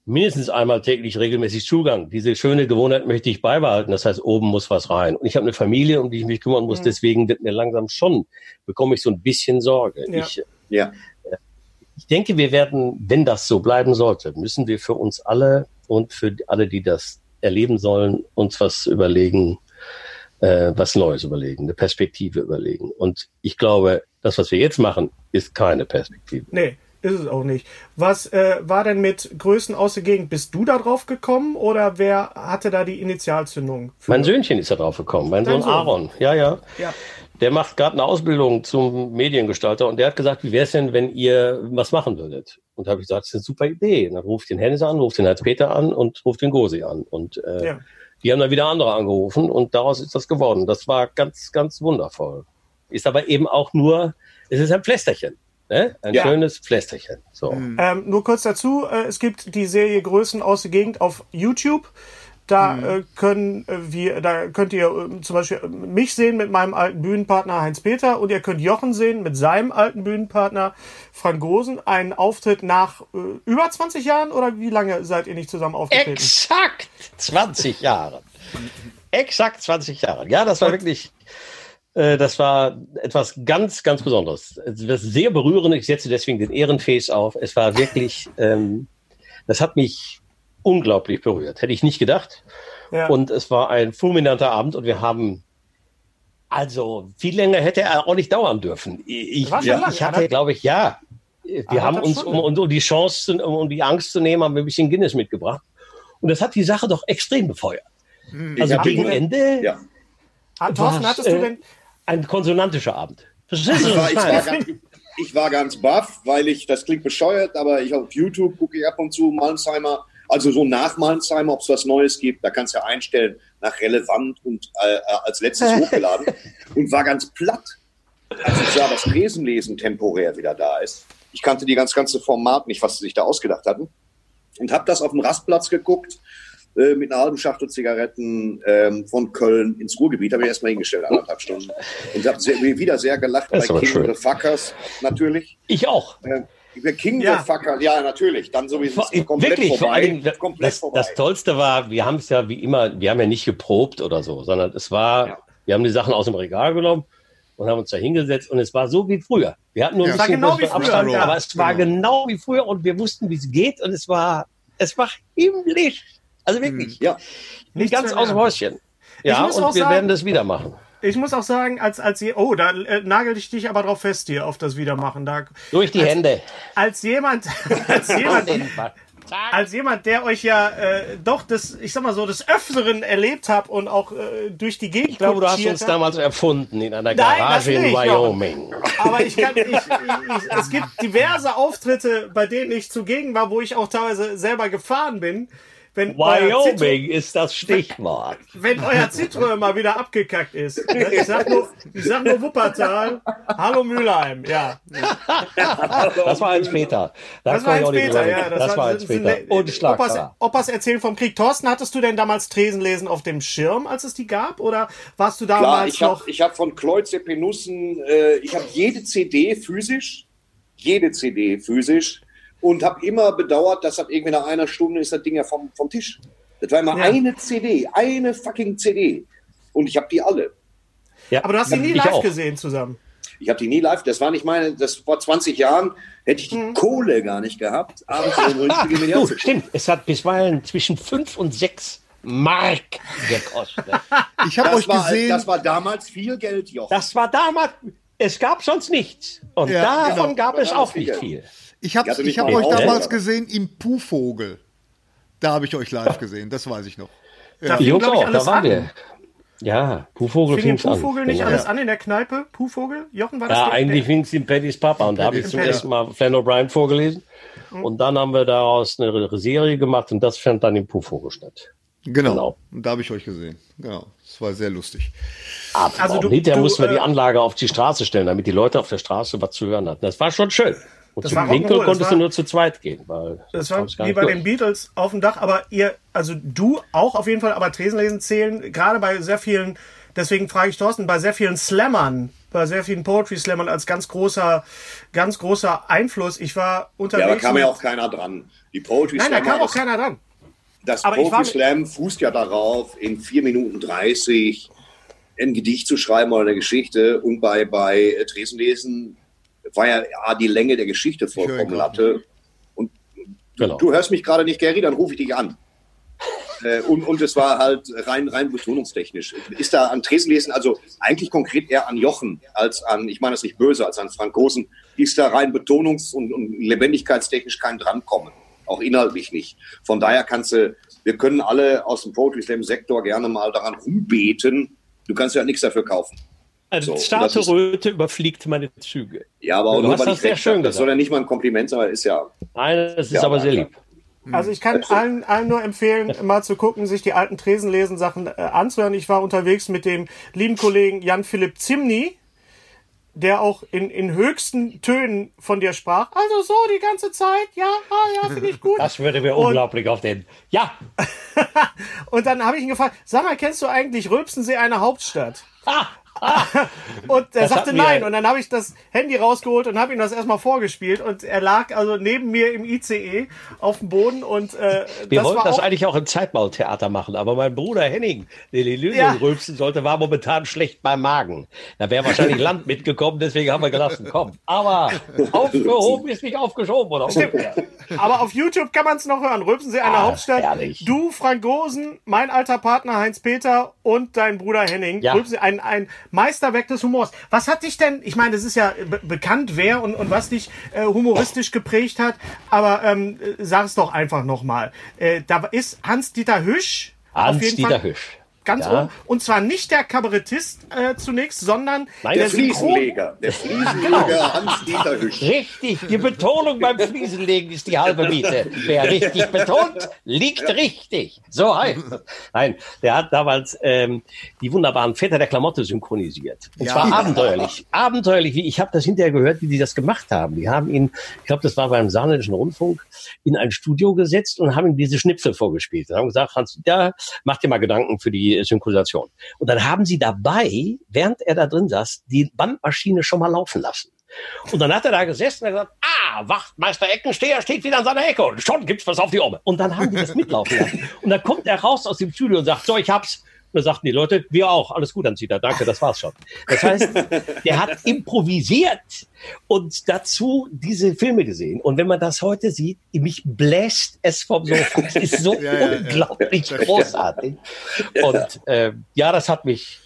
mindestens einmal täglich regelmäßig Zugang. Diese schöne Gewohnheit möchte ich beibehalten. Das heißt, oben muss was rein. Und ich habe eine Familie, um die ich mich kümmern muss. Deswegen wird mir langsam schon, bekomme ich so ein bisschen Sorge. Ja. Ich, Ja. ich denke, wir werden, wenn das so bleiben sollte, müssen wir für uns alle und für alle, die das erleben sollen, uns was überlegen, äh, was Neues überlegen, eine Perspektive überlegen. Und ich glaube, das, was wir jetzt machen, ist keine Perspektive. Nee, ist es auch nicht. Was äh, war denn mit Größen aus der Gegend? Bist du da drauf gekommen oder wer hatte da die Initialzündung? für- Mein Söhnchen ist da drauf gekommen, mein Sohn Sohn? Aaron. Ja, ja. Ja. Der macht gerade eine Ausbildung zum Mediengestalter und der hat gesagt, wie wäre es denn, wenn ihr was machen würdet? Und da habe ich gesagt, das ist eine super Idee. Und dann ruft den Hennes an, ruft den Heinz-Peter an und ruft den Gosi an. Und äh, Ja. Die haben dann wieder andere angerufen und daraus ist das geworden. Das war ganz, ganz wundervoll. Ist aber eben auch nur, es ist ein Pflästerchen. Ne? Ein Ja. schönes Pflästerchen. So. Ähm, nur kurz dazu, äh, es gibt die Serie Größen aus der Gegend auf YouTube. Da äh, können äh, wir, da könnt ihr äh, zum Beispiel äh, mich sehen mit meinem alten Bühnenpartner Heinz Peter und ihr könnt Jochen sehen mit seinem alten Bühnenpartner Frank Gosen. Einen Auftritt nach äh, über 20 Jahren oder wie lange seid ihr nicht zusammen aufgetreten? Exakt 20 Jahre. Exakt 20 Jahre. Ja, das war wirklich, äh, das war etwas ganz, ganz Besonderes. Es war sehr berührend. Ich setze deswegen den Ehrenface auf. Es war wirklich, ähm, das hat mich unglaublich berührt. Hätte ich nicht gedacht. Ja. Und es war ein fulminanter Abend und wir haben, also viel länger hätte er auch nicht dauern dürfen. Ich, lang, ich hatte, ja. glaube ich, ja. Wir haben uns, um, um die Chance, zu- um, um die Angst zu nehmen, haben wir ein bisschen Guinness mitgebracht. Und das hat die Sache doch extrem befeuert. Also hab gegen ihn- Ende Ja. Ah, Thorsten, was, hattest du äh, denn, ein konsonantischer Abend. Ich war, ich war ganz, ich war ganz baff, weil ich, das klingt bescheuert, aber ich auf YouTube gucke ich ab und zu Malzheimer, also so nach Malzheimer, ob es was Neues gibt. Da kannst du ja einstellen, nach relevant und äh, äh, als letztes [laughs] hochgeladen. Und war ganz platt, als ich sah, dass Tresenlesen temporär wieder da ist. Ich kannte die ganz ganze Format nicht, was sie sich da ausgedacht hatten. Und habe das auf dem Rastplatz geguckt, äh, mit einer halben Schachtel Zigaretten ähm, von Köln ins Ruhrgebiet. Habe ich erstmal hingestellt, anderthalb Stunden. Und habe wieder sehr gelacht Das bei King the Fuckers, natürlich. Ich auch. Äh, der King Ja. of the Fuckers, ja, natürlich. Dann sowieso komplett Wirklich, vor vorbei. Dingen, komplett das, vorbei. das Tollste war, wir haben es ja wie immer, wir haben ja nicht geprobt oder so, sondern es war, Ja. wir haben die Sachen aus dem Regal genommen und haben uns da hingesetzt und es war so wie früher. Wir hatten nur ein Ja. Bisschen genau früher, Abstand, ja. aber es war genau wie früher und wir wussten, wie es geht und es war, es war himmlisch. Also wirklich, ja, Nichts ganz aus dem. Häuschen. Ja, und wir sagen- werden das wieder machen. Ich muss auch sagen, als, als je, oh, da äh, nagel ich dich aber drauf fest hier auf das Wiedermachen. Da, Durch die Hände. als jemand, [laughs] als jemand, als jemand, der euch ja äh, doch das, ich sag mal so, des Öfteren erlebt habt und auch äh, durch die Gegend Ich glaube, du hast uns damals erfunden in einer Nein, Garage in nicht, Wyoming. Aber ich kann, [laughs] ich, ich, ich, es gibt diverse Auftritte, bei denen ich zugegen war, wo ich auch teilweise selber gefahren bin. Wenn Wyoming ist das Stichwort. wenn euer Citroën mal wieder abgekackt ist. [laughs] Ich sag nur, ich sag nur Wuppertal. Hallo Mülheim, ja. [laughs] Das war eins Peter. Das war eins Peter, ja. Das, war das sind- Peter. Und Opas. Opas erzählen vom Krieg. Thorsten, hattest du denn damals Tresenlesen auf dem Schirm, als es die gab? Oder warst du Klar, damals ich habe noch... ich hab von Kleutze Penussen, äh, ich habe jede CD physisch, jede CD physisch und habe immer bedauert, dass ab irgendwie nach einer Stunde ist das Ding ja vom, vom Tisch. Das war immer Ja. eine CD, eine fucking CD. Und ich habe die alle. Ja, Aber du hast die nie live auch. gesehen zusammen. Ich habe die nie live, das war nicht meine, das vor 20 Jahren hätte ich die Mhm. Kohle gar nicht gehabt. Abends so ein richtige Du, Milliarden. stimmt. Es hat bisweilen zwischen fünf und sechs Mark gekostet. [laughs] Ich habe Das euch war, gesehen. das war damals viel Geld, Jochen. Das war damals. Es gab sonst nichts. Und Ja, davon genau. gab es auch viel nicht Geld. viel. Ich habe hab euch damals aber- gesehen im Puhvogel. Da habe ich euch live gesehen, das weiß ich noch. Da Die fing, ich, auch, da alles waren an. wir. Ja, Puhvogel Fing im fing an. Puhvogel nicht Genau. alles an in der Kneipe? Puhvogel? Jochen, war das Ja, eigentlich fing es in Paddys Papa und da habe ich zum Paddy. ersten Mal Flann O'Brien vorgelesen. Und dann haben wir daraus eine Serie gemacht und das fand dann im Puhvogel statt. Genau. Genau. Und da habe ich euch gesehen. Genau. Das war sehr lustig. Aber Also also du- hinterher du, mussten wir die äh, Anlage auf die Straße stellen, damit die Leute auf der Straße was zu hören hatten. Das war schon schön. Und Das zum Rock'n'Roll, das konntest war- du nur zu zweit gehen. Weil Das war wie bei durch. den Beatles auf dem Dach, aber ihr, also du auch auf jeden Fall, aber Tresenlesen zählen, gerade bei sehr vielen, deswegen frage ich Thorsten, bei sehr vielen Slammern, bei sehr vielen Poetry Slammern als ganz großer, ganz großer Einfluss. Ich war unterwegs. Ja, da kam ja auch keiner dran. Die Poetry Nein, da Slammer, kam auch keiner dran. Das Aber Poetry Slam fußt ja darauf, in 4 Minuten 30 ein Gedicht zu schreiben oder eine Geschichte. Und bei, bei äh, Tresenlesen war ja A, die Länge der Geschichte vollkommen ihn Latte. Und Genau. du hörst mich gerade nicht, Gary, dann rufe ich dich an. [laughs] Äh, und, und es war halt rein, rein betonungstechnisch. Ist da an Tresenlesen, also eigentlich konkret eher an Jochen als an, ich meine das nicht böse, als an Frank Gosen, ist da rein betonungs- und, und lebendigkeitstechnisch kein Drankommen. Auch inhaltlich nicht. Von daher kannst du, wir können alle aus dem Poetry Slam Sektor gerne mal daran rumbeten. Du kannst ja nichts dafür kaufen. Eine So, ist- Röte überfliegt meine Züge. Ja, aber auch Du nur, hast weil das ich sehr recht schön. Das soll ja nicht mal ein Kompliment sein, aber ist ja. Nein, das ist Ja, aber sehr lieb. Also ich kann allen, allen nur empfehlen, mal zu gucken, sich die alten Tresenlesen-Sachen äh, anzuhören. Ich war unterwegs mit dem lieben Kollegen Jan-Philipp Zimny, der auch in, in höchsten Tönen von dir sprach. Also so die ganze Zeit, ja, ah, ja, finde ich gut. Das würde mir Und- unglaublich auf den. Ja, [laughs] Und dann habe ich ihn gefragt, sag mal, kennst du eigentlich Rülpsensee eine Hauptstadt? Und er Das sagte nein. Und dann habe ich das Handy rausgeholt und habe ihm das erstmal vorgespielt. Und er lag also neben mir im ICE auf dem Boden. Und äh, wir das wollten das eigentlich auch im Zeitbautheater machen, aber mein Bruder Henning, der die Lösung Ja. rülpsen sollte, war momentan schlecht beim Magen. Da wäre wahrscheinlich [laughs] Land mitgekommen, deswegen haben wir gelassen. Komm. Aber aufgehoben ist nicht aufgeschoben, oder? umgekehrt. Aber auf YouTube kann man es noch hören. Rülpsensee eine Ah, Hauptstadt. herrlich. Du, Frank Gosen, mein alter Partner Heinz-Peter und dein Bruder Henning. Ja. Rülpsensee, ein, ein Meisterwerk des Humors. Was hat dich denn, ich meine, es ist ja be bekannt, wer und, und was dich äh, humoristisch geprägt hat, aber ähm, äh, sag es doch einfach nochmal. Äh, da ist Hans-Dieter Hüsch. Hans-Dieter Hüsch. Ganz Ja. oben. Und zwar nicht der Kabarettist äh, zunächst, sondern Nein, der Der Synchron. Fliesenleger. Der Fliesenleger Hans-Dieter Hüsch. Richtig, die Betonung beim Fliesenlegen ist die halbe Miete. Wer richtig betont, liegt richtig. So heißt es. Nein, der hat damals ähm, die wunderbaren Väter der Klamotte synchronisiert. Und Ja. zwar abenteuerlich. Abenteuerlich, wie ich habe das hinterher gehört, wie die das gemacht haben. Die haben ihn, ich glaube, das war beim Saarländischen Rundfunk, in ein Studio gesetzt und haben ihm diese Schnipsel vorgespielt. Und haben gesagt, Hans, ja, mach dir mal Gedanken für die Synchronisation. Und dann haben sie dabei, während er da drin saß, die Bandmaschine schon mal laufen lassen. Und dann hat er da gesessen und gesagt, ah, Wachtmeister Eckensteher steht wieder an seiner Ecke und schon gibt's was auf die Omme. Und dann haben die das mitlaufen lassen. Und dann kommt er raus aus dem Studio und sagt, so, ich hab's. Und dann sagten die Leute, wir auch, alles gut, Anzieher, danke, das war's schon. Das heißt, der hat [laughs] improvisiert und dazu diese Filme gesehen. Und wenn man das heute sieht, mich bläst es vom Sofa. Es ist so [laughs] Ja, ja, ja. unglaublich großartig. Und äh, ja, das hat mich,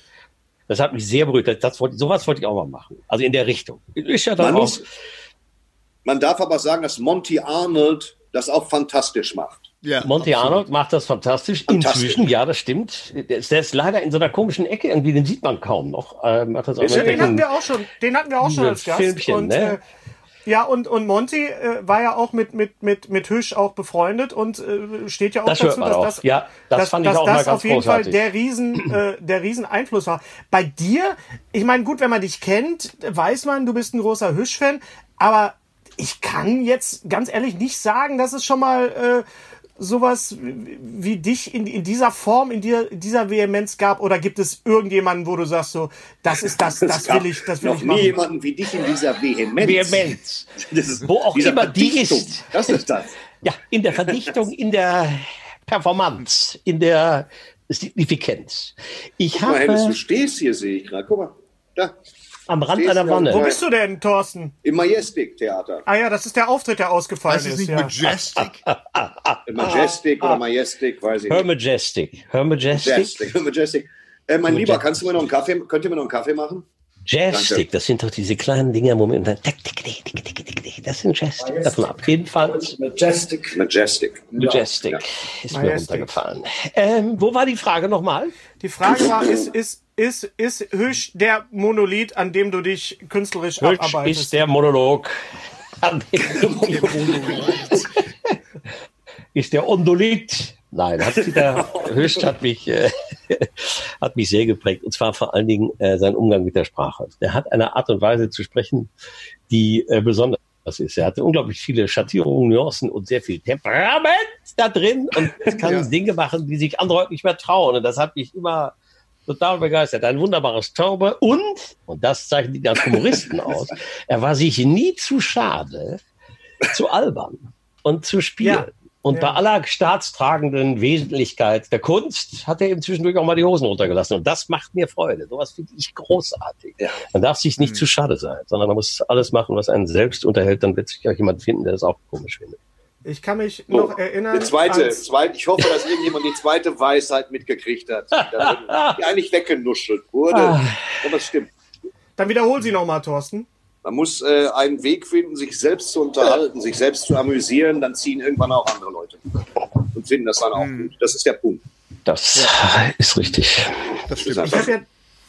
das hat mich sehr berührt. Das, das wollte, sowas wollte ich auch mal machen. Also in der Richtung. Ist ja dann Man muss, man darf aber sagen, dass Monty Arnold das auch fantastisch macht. Ja, Monty absolut. Arnold macht das fantastisch. Fantastisch. Inzwischen, ja, das stimmt. Der ist, der ist leider in so einer komischen Ecke, irgendwie, den sieht man kaum noch. Ähm, hat das auch Den hatten wir auch schon, den hatten wir auch schon als Gast. Filmchen, und, ne? äh, ja, und, und Monty äh, war ja auch mit, mit, mit, mit Hüsch auch befreundet und äh, steht ja auch Das hört dazu, man dass auch. das, Ja, das dass, fand ich dass auch das mal ganz auf jeden Fall großartig. der Riesen, äh, der Riesen-Einfluss war. Bei dir, ich meine, gut, wenn man dich kennt, weiß man, du bist ein großer Hüsch-Fan, aber ich kann jetzt ganz ehrlich nicht sagen, dass es schon mal äh, sowas wie wie dich in, in dieser Form, in dir, dieser Vehemenz gab? Oder gibt es irgendjemanden, wo du sagst so, das ist das, [laughs] das gab will ich, das will noch ich nie machen? jemanden wie dich in dieser Vehemenz. Vehemenz. [laughs] Das ist, Wo auch immer die Verdichtung. ist. Das ist das. [laughs] Ja, in der Verdichtung, in der Performance, in der Signifikanz. Ich Guck mal, Hennes, du habe stehst hier, sehe ich gerade. Guck mal. Da. Am Rand stehst einer Wanne. Wo bist du denn, Thorsten? Im Majestic Theater. Ah ja, das ist der Auftritt, der ausgefallen Das ist ist. nicht ja. Majestic. [laughs] Majestic oder Majestic, weiß ich Her nicht. Majestic. Her Majestic. Majestic. Majestic. Äh, mein Lieber, Majestic. kannst du mir noch einen Kaffee, könnt ihr mir noch einen Kaffee machen? Jastic, das sind doch diese kleinen Dinger, tick. Das sind Jastic. Davon ab. Jedenfalls Majestic. Majestic. Majestic Ja. ist mir Majestic. runtergefallen. Ähm, wo war die Frage nochmal? Die Frage war, [clears throat] ist, ist, ist, ist Hüsch der Monolith, an dem du dich künstlerisch Hübsch abarbeitest? ist der Monolog. an dem- [laughs] ist der Ondolit. Nein, hat der [laughs] Höchst hat mich, äh, hat mich sehr geprägt. Und zwar vor allen Dingen äh, sein Umgang mit der Sprache. Der hat eine Art und Weise zu sprechen, die äh, besonders ist. Er hatte unglaublich viele Schattierungen, Nuancen und sehr viel Temperament da drin und kann Dinge machen, die sich andere heute nicht mehr trauen. Und das hat mich immer total begeistert. Ein wunderbares Taube und, und das zeichnet ihn als [laughs] Humoristen aus, er war sich nie zu schade, zu albern und zu spielen. Ja. Und Ja. bei aller staatstragenden Wesentlichkeit der Kunst hat er eben zwischendurch auch mal die Hosen runtergelassen. Und das macht mir Freude. Sowas finde ich großartig. Man darf sich nicht zu schade sein, sondern man muss alles machen, was einen selbst unterhält. Dann wird sich auch jemand finden, der das auch komisch findet. Ich kann mich Oh, noch erinnern. Die zweite, als- zweite, ich hoffe, dass irgendjemand die zweite Weisheit mitgekriegt hat, die [laughs] eigentlich weggenuschelt wurde. Ah. Aber das stimmt. Dann wiederhol sie nochmal, Thorsten. Man muss äh, einen Weg finden, sich selbst zu unterhalten, sich selbst zu amüsieren, dann ziehen irgendwann auch andere Leute und finden das dann auch Hm. gut. Das ist der Punkt. Das ist richtig. Das stimmt. Ich habe ja,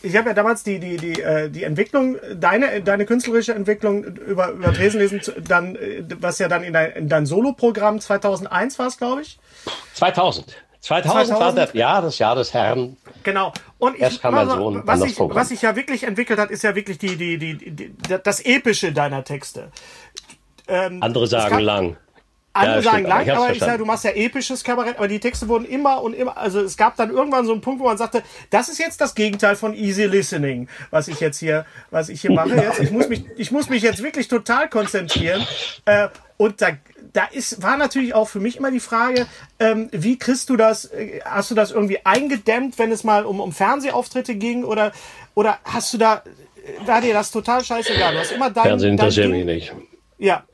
ich habe ja damals die, die, die, äh, die Entwicklung, deine, deine künstlerische Entwicklung über, über Tresenlesen, zu- dann, äh, was ja dann in dein, in dein Solo-Programm 2001 war es, glaube ich. 2000. 2000, 2000? war das Jahr des Jahr des Herrn. Genau. Und ich, Erst kam mein Sohn, was, ich, Programm. was sich ja wirklich entwickelt hat, ist ja wirklich die, die, die, die, das Epische deiner Texte. Ähm, Andere sagen gab- lang. Andere Ja, sagen stimmt, aber lang, ich ich sage, du machst ja episches Kabarett, aber die Texte wurden immer und immer, also es gab dann irgendwann so einen Punkt, wo man sagte, das ist jetzt das Gegenteil von easy listening, was ich jetzt hier, was ich hier mache jetzt. Ich muss mich, ich muss mich jetzt wirklich total konzentrieren. Äh, und da, da ist, war natürlich auch für mich immer die Frage, ähm, wie kriegst du das, äh, hast du das irgendwie eingedämmt, wenn es mal um, um Fernsehauftritte ging oder, oder hast du da, äh, war dir das total scheißegal? Du hast immer dein, Fernsehen interessiert mich nicht. Ja,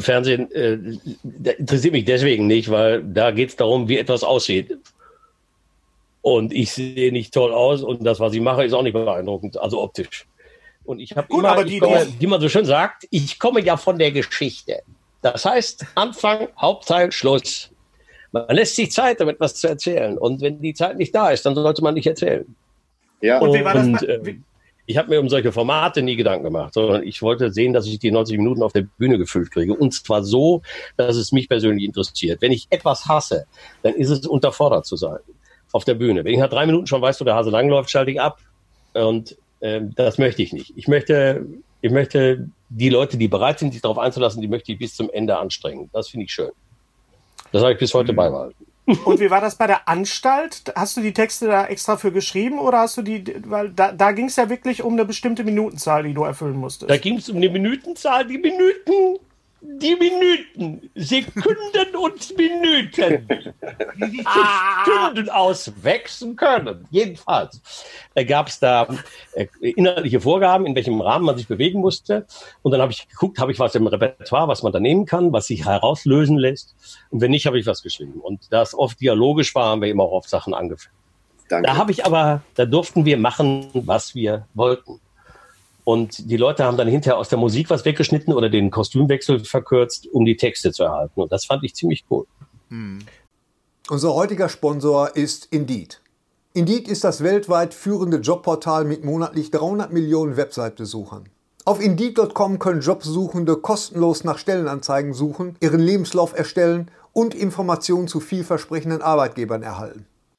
Fernsehen äh, interessiert mich deswegen nicht, weil da geht es darum, wie etwas aussieht. Und ich sehe nicht toll aus und das, was ich mache, ist auch nicht beeindruckend, also optisch. Und ich habe immer, aber ich die- komme, die- wie man so schön sagt, ich komme ja von der Geschichte. Das heißt, Anfang, Hauptteil, Schluss. Man lässt sich Zeit, um etwas zu erzählen. Und wenn die Zeit nicht da ist, dann sollte man nicht erzählen. Ja, Und wie war das Und, bei- äh, wie- ich habe mir um solche Formate nie Gedanken gemacht, sondern ich wollte sehen, dass ich die 90 Minuten auf der Bühne gefüllt kriege. Und zwar so, dass es mich persönlich interessiert. Wenn ich etwas hasse, dann ist es unterfordert zu sein auf der Bühne. Wenn ich nach drei Minuten schon weiß, wo der Hase langläuft, schalte ich ab. Und ähm, das möchte ich nicht. Ich möchte, ich möchte die Leute, die bereit sind, sich darauf einzulassen, die möchte ich bis zum Ende anstrengen. Das finde ich schön. Das habe ich bis heute beibehalten. Und wie war das bei der Anstalt? Hast du die Texte da extra für geschrieben oder hast du die, weil da, da ging es ja wirklich um eine bestimmte Minutenzahl, die du erfüllen musstest. Da ging es um die Minutenzahl, die Minuten, die Minuten, Sekunden und Minuten, die sich zu Stunden auswechseln können. Jedenfalls äh, gab es da äh, inhaltliche Vorgaben, in welchem Rahmen man sich bewegen musste. Und dann habe ich geguckt, habe ich was im Repertoire, was man da nehmen kann, was sich herauslösen lässt. Und wenn nicht, habe ich was geschrieben. Und da es oft dialogisch war, haben wir eben auch oft Sachen angefangen. danke. Da habe ich aber, da durften wir machen, was wir wollten. Und die Leute haben dann hinterher aus der Musik was weggeschnitten oder den Kostümwechsel verkürzt, um die Texte zu erhalten. Und das fand ich ziemlich cool. Unser heutiger Sponsor ist Indeed. Indeed ist das weltweit führende Jobportal mit monatlich 300 Millionen Website-Besuchern. Auf Indeed.com können Jobsuchende kostenlos nach Stellenanzeigen suchen, ihren Lebenslauf erstellen und Informationen zu vielversprechenden Arbeitgebern erhalten.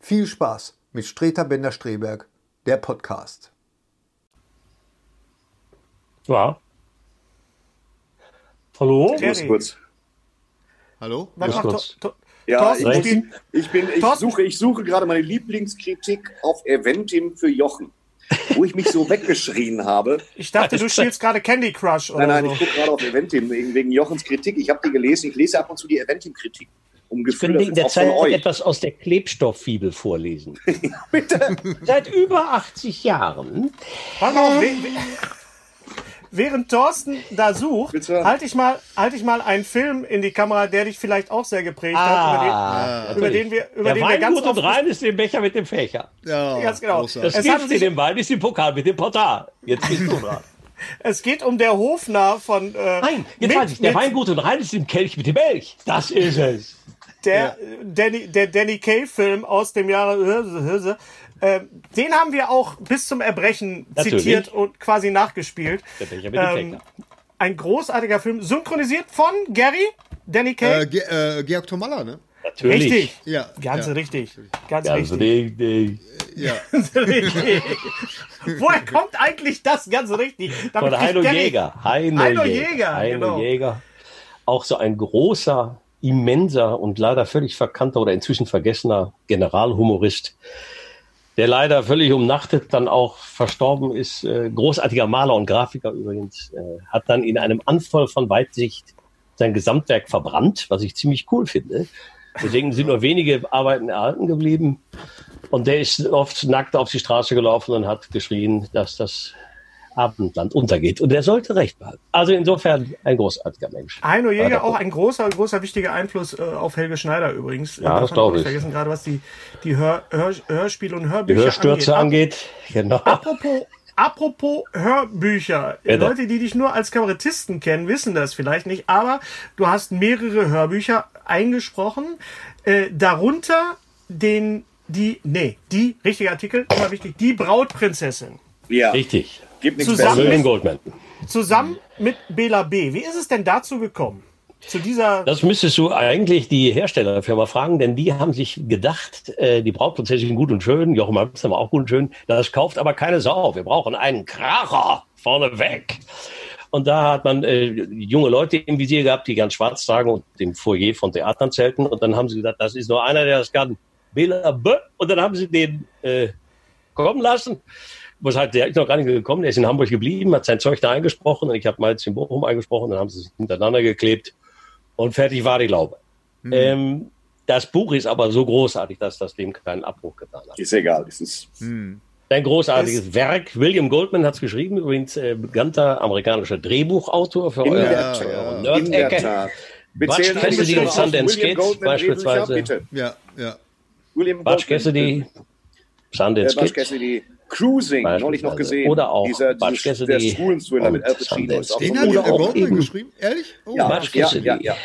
viel Spaß mit Streter Bender-Streberg, der Podcast. Ja. Hallo? Ich muss kurz. Hallo? Was macht kurz. To- To- Ja, Thorsten ich, spielt- ich bin, ich suche, ich suche gerade meine Lieblingskritik auf Eventim für Jochen, wo ich mich so weggeschrien habe. Ich dachte, du spielst gerade Candy Crush oder Nein, nein, so. ich gucke gerade auf Eventim wegen, wegen Jochens Kritik. Ich habe die gelesen. Ich lese ab und zu die Eventim-Kritik. Um Ich Gefühl könnte in der auch von Zeit euch. etwas aus der Klebstofffibel vorlesen. [laughs] Bitte. Seit über 80 Jahren Warte mal, we- we- während Thorsten da sucht, halte ich, mal, halt ich mal einen Film in die Kamera, der dich vielleicht auch sehr geprägt hat, über den, über den wir, über der den wir Wein ganz gut und rein ist der Becher mit dem Fächer. Ja, Ganz genau. großartig. Das Gift in dem Wein ist im Pokal mit dem Portal. Jetzt bist du dran. [laughs] Es geht um der Hofnarr von äh, Nein, jetzt mit- weiß ich, der mit Wein gut und rein ist im Kelch mit dem Elch. Das ist es. Der, äh, Danny, der Danny Kaye-Film aus dem Jahre. Äh, den haben wir auch bis zum Erbrechen Natürlich. zitiert und quasi nachgespielt. Ähm, Fächer. ein großartiger Film, synchronisiert von Gary, Danny Kaye. Äh, Ge äh, Georg Tomalla, ne? Natürlich. richtig. Ja. Ganz ja. richtig. Ganz Ganz richtig. richtig. Ja. [laughs] richtig. Woher kommt eigentlich das ganz richtig? Damit Von Heino Jäger. Heino, Heino Jäger. Jäger, Heino genau. Jäger. Auch so ein großer, immenser und leider völlig verkannter oder inzwischen vergessener Generalhumorist, der leider völlig umnachtet dann auch verstorben ist. Äh, großartiger Maler und Grafiker übrigens. Äh, hat dann in einem Anfall von Weitsicht sein Gesamtwerk verbrannt, was ich ziemlich cool finde. Deswegen sind nur wenige Arbeiten erhalten geblieben. Und der ist oft nackt auf die Straße gelaufen und hat geschrien, dass das Abendland untergeht. Und er sollte recht behalten. Also insofern ein großartiger Mensch. Heino Jäger, auch ein großer, großer wichtiger Einfluss äh, auf Helge Schneider übrigens. Ja, das man glaub auch nicht ich. Vergessen, gerade was die, die Hör, Hör, Hörspiele und Die Hörbücher Hörstürze angeht. angeht. Genau. Apropos, apropos Hörbücher. Bitte. Leute, die dich nur als Kabarettisten kennen, wissen das vielleicht nicht, aber du hast mehrere Hörbücher eingesprochen, äh, darunter den, die, nee, die, richtiger Artikel, immer wichtig, die Brautprinzessin. Ja, Richtig. Gibt nichts Zusammen- Besseres. Goldman. Zusammen mit Bela B. Wie ist es denn dazu gekommen? Zu dieser, Das müsstest du eigentlich die Herstellerfirma fragen, denn die haben sich gedacht, äh, die Brautprinzessin gut und schön, Jochen Amsterdam auch gut und schön, das kauft aber keine Sau. Wir brauchen einen Kracher vorneweg. Und da hat man äh, junge Leute im Visier gehabt, die ganz schwarz tragen und im Foyer von Theatern zelten. Und dann haben sie gesagt, das ist nur einer, der das kann. Bela B. Und dann haben sie den äh, kommen lassen. Was halt, der ist noch gar nicht gekommen, der ist in Hamburg geblieben, hat sein Zeug da eingesprochen und ich habe mal jetzt in Bochum eingesprochen, dann haben sie es hintereinander geklebt und fertig war die Laube. Ähm, das Buch ist aber so großartig, dass das dem keinen Abbruch getan hat. Ist egal. Das ist, Ein großartiges Werk. William Goldman hat es geschrieben, übrigens äh, bekannter amerikanischer Drehbuchautor für in euer, der eure Tat. In der. Tat. Bezählen Cassidy und Sundance Kids beispielsweise. Ja, ja. William Goldman. Cassidy, Äh, Sundance Butch Kid. Cassidy. Cruising, neulich noch gesehen. Oder auch Dieser, Butch dieser, Cassidy der Schwulen-Thriller mit und Al Pacino. Den hat Oder der auch Goldman eben- geschrieben? Ehrlich? Oh, Ja, Butch ja, Cassidy. ja, ja.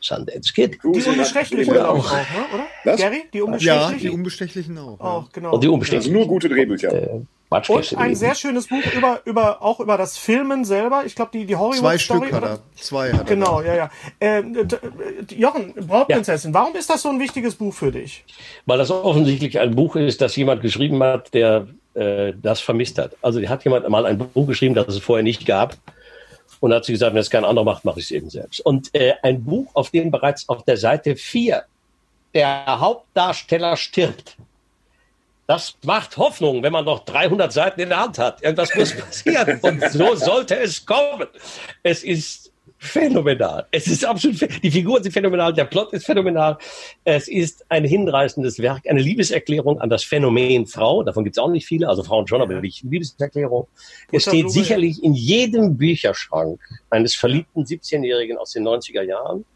Sundance Kid. die Unbestechlichen, Goldman. auch, ne? oder? Was? Gary, die ja, Unbestechlichen? die Unbestechlichen auch. auch, genau. Und die Unbestechlichen. sind nur gute Drehbücher. Quatsch Und ein gelesen. sehr schönes Buch über, über, auch über das Filmen selber. Ich glaube, die, die Hollywood Zwei Story. Stück hat oder? er. Zwei hat er. Genau, ja, ja. D- Jochen, Brautprinzessin, warum ist das so ein wichtiges Buch für dich? Weil das offensichtlich ein Buch ist, das jemand geschrieben hat, der äh, das vermisst hat. Also hat jemand mal ein Buch geschrieben, das es vorher nicht gab. Und hat sich gesagt, wenn es kein anderer macht, mache ich es eben selbst. Und äh, ein Buch, auf dem bereits auf der Seite 4 der Hauptdarsteller stirbt. Das macht Hoffnung, wenn man noch 300 Seiten in der Hand hat. Irgendwas muss passieren. Und so sollte es kommen. Es ist phänomenal. Es ist absolut, die Figuren sind phänomenal, der Plot ist phänomenal. Es ist ein hinreißendes Werk, eine Liebeserklärung an das Phänomen Frau. Davon gibt es auch nicht viele, also Frauen schon, aber nicht Liebeserklärung. Es steht sicherlich in jedem Bücherschrank eines verliebten 17-Jährigen aus den 90er Jahren.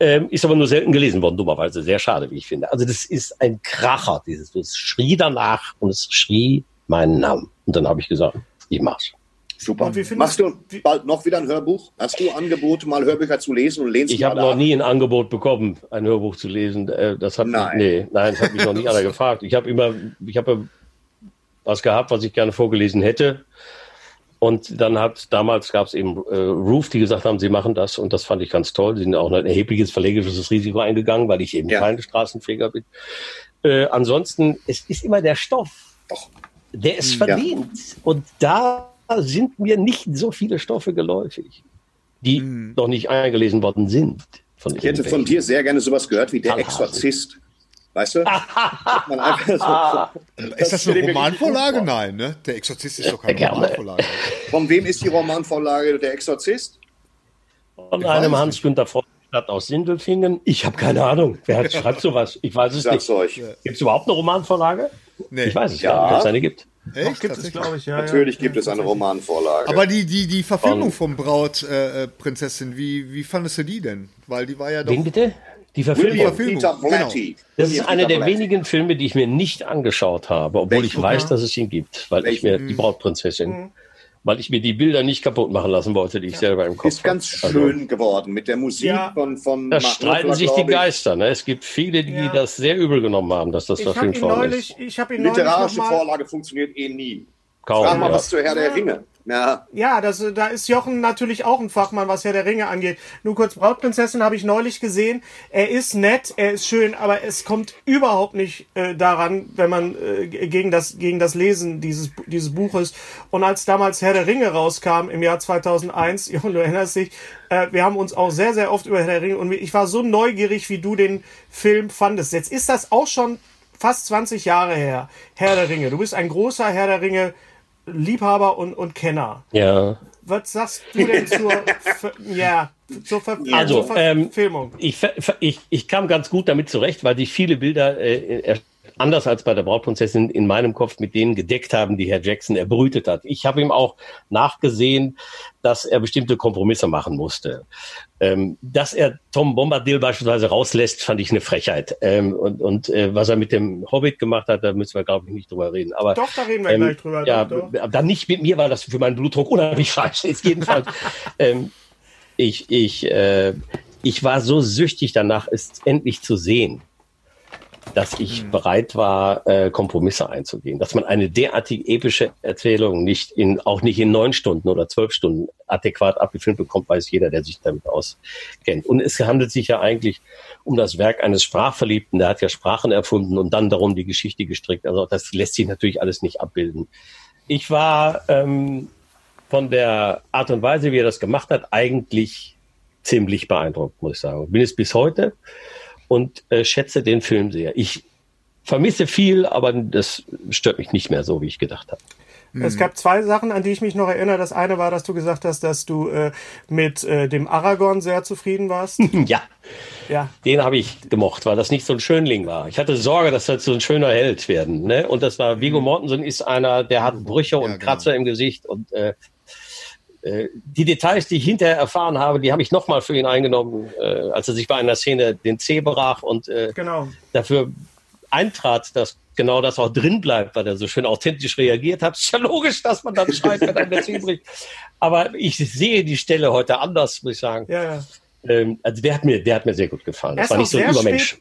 Ähm, ist aber nur selten gelesen worden, dummerweise. Sehr schade, wie ich finde. Also das ist ein Kracher, dieses. Es schrie danach und es schrie meinen Namen. Und dann habe ich gesagt, ich mach's. Super. Und wie findest- Machst du bald noch wieder ein Hörbuch? Hast du Angebote, mal Hörbücher zu lesen und lehnst Ich habe noch ab? nie ein Angebot bekommen, ein Hörbuch zu lesen. Äh, Das hat Nein. Mich, nee, nein, das hat mich noch nie [laughs] einer gefragt. Ich habe immer, ich habe was gehabt, was ich gerne vorgelesen hätte. Und dann hat, damals gab es eben äh, Roof, die gesagt haben, sie machen das und das fand ich ganz toll. Sie sind auch ein erhebliches verlegerisches Risiko eingegangen, weil ich eben Ja. kein Straßenfeger bin. Äh, ansonsten, es ist immer der Stoff. Doch. Der ist Ja. verdient. Und da sind mir nicht so viele Stoffe geläufig, die noch nicht eingelesen worden sind. Ich hätte von dir sehr gerne sowas gehört wie der. Exorzist. Weißt du? Hat man einfach so, [laughs] Ist das eine Romanvorlage? Nein, ne? Der Exorzist ist doch keine Gerne. Romanvorlage. Von wem ist die Romanvorlage der Exorzist? Von Ich einem weiß Hans-Günther Stadt aus Sindelfingen. Ich habe keine Ahnung. Wer hat, schreibt sowas? Ich weiß es sag's nicht. euch. Gibt es überhaupt eine Romanvorlage? Nee. Ich weiß es Ja. nicht, ob es eine gibt. Echt? Gibt es, glaube ich, ja. Natürlich ja. gibt es eine Romanvorlage. Aber die, die, die Verfilmung Von- vom Brautprinzessin, äh, wie, wie fandest du die denn? Weil die war ja doch. Wen bitte? Die Verfilmung. Verfilmung, Peter genau. Blatty. Das William ist einer der Blatty. wenigen Filme, die ich mir nicht angeschaut habe, obwohl Welchen? ich weiß, dass es ihn gibt, weil ich Welchen? mir die Brautprinzessin, weil ich mir die Bilder nicht kaputt machen lassen wollte, die ich selber im Kopf Ist ganz habe. Also, schön geworden mit der Musik Ja. von, von Da streiten Knopfler, sich die ich. Geister. Ne? Es gibt viele, die Ja. das sehr übel genommen haben, dass das Ich habe verfilmt ihn worden neulich, ist. ich habe ihn neulich Literarische Vorlage funktioniert eh nie. Kaum. Frag mal ja. was zu Herr der Ringe. Ja, Ja, das, da ist Jochen natürlich auch ein Fachmann, was Herr der Ringe angeht. Nur kurz, Brautprinzessin habe ich neulich gesehen. Er ist nett, er ist schön, aber es kommt überhaupt nicht äh, daran, wenn man äh, gegen, das, gegen das Lesen dieses, dieses Buches. Und als damals Herr der Ringe rauskam im Jahr 2001, [laughs] Jochen, du erinnerst dich, äh, wir haben uns auch sehr, sehr oft über Herr der Ringe und ich war so neugierig, wie du den Film fandest. Jetzt ist das auch schon fast 20 Jahre her. Herr der Ringe. Du bist ein großer Herr der Ringe Liebhaber und, und Kenner. Ja. Was sagst du denn [laughs] zur, ja, zur, Ver Also, zur ähm, Verfilmung? Ich, ver- ver- ich, ich kam ganz gut damit zurecht, weil sich viele Bilder äh, anders als bei der Brautprinzessin in meinem Kopf mit denen gedeckt haben, die Herr Jackson erbrütet hat. Ich habe ihm auch nachgesehen, dass er bestimmte Kompromisse machen musste. Ähm, dass er Tom Bombadil beispielsweise rauslässt, fand ich eine Frechheit. Ähm, und und äh, was er mit dem Hobbit gemacht hat, da müssen wir, glaube ich, nicht drüber reden. Aber Doch, da reden wir ähm, gleich drüber. Ja, doch, doch. dann nicht mit mir, weil das für meinen Blutdruck unheimlich falsch ist. Jedenfalls, [laughs] ähm, ich, ich, äh, ich war so süchtig danach, es endlich zu sehen, dass ich bereit war, äh, Kompromisse einzugehen. Dass man eine derartig epische Erzählung nicht in, auch nicht in neun Stunden oder zwölf Stunden adäquat abgefilmt bekommt, weiß jeder, der sich damit auskennt. Und es handelt sich ja eigentlich um das Werk eines Sprachverliebten, der hat ja Sprachen erfunden und dann darum die Geschichte gestrickt. Also das lässt sich natürlich alles nicht abbilden. Ich war ähm, von der Art und Weise, wie er das gemacht hat, eigentlich ziemlich beeindruckt, muss ich sagen. Bin es bis heute und äh, schätze den Film sehr. Ich vermisse viel, aber das stört mich nicht mehr so, wie ich gedacht habe. Es gab zwei Sachen, an die ich mich noch erinnere. Das eine war, dass du gesagt hast, dass du äh, mit äh, dem Aragorn sehr zufrieden warst. [laughs] Ja, ja. den habe ich gemocht, weil das nicht so ein Schönling war. Ich hatte Sorge, dass das so ein schöner Held werden. Ne? Und das war Viggo Mortensen ist einer, der hat Brüche und genau. Kratzer im Gesicht und äh, die Details, die ich hinterher erfahren habe, die habe ich nochmal für ihn eingenommen, äh, als er sich bei einer Szene den Zeh brach und äh, Genau. dafür eintrat, dass genau das auch drin bleibt, weil er so schön authentisch reagiert hat. Ist ja logisch, dass man dann schreit, wenn einem der Zeh bricht. Aber ich sehe die Stelle heute anders, muss ich sagen. Ja, ja. Ähm, also der hat mir, der hat mir sehr gut gefallen. Er Das ist war auch nicht so ein sehr Übermensch. spät-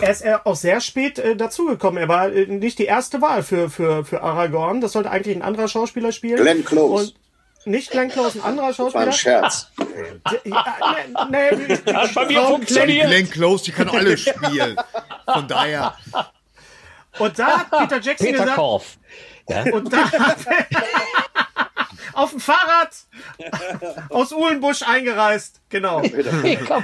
er ist äh, auch sehr spät äh, dazugekommen. Er war äh, nicht die erste Wahl für, für, für Aragorn. Das sollte eigentlich ein anderer Schauspieler spielen. Glenn Close. Und nicht Glenn Close, ein anderer Das war Schauspieler. ein Scherz. Ja, nee, nee, Hat bei mir funktioniert. Glenn Close, die kann alle spielen. Von daher. Und da hat Peter Jackson Peter gesagt, Korf. Ja? und da auf dem Fahrrad aus Uhlenbusch eingereist. Genau.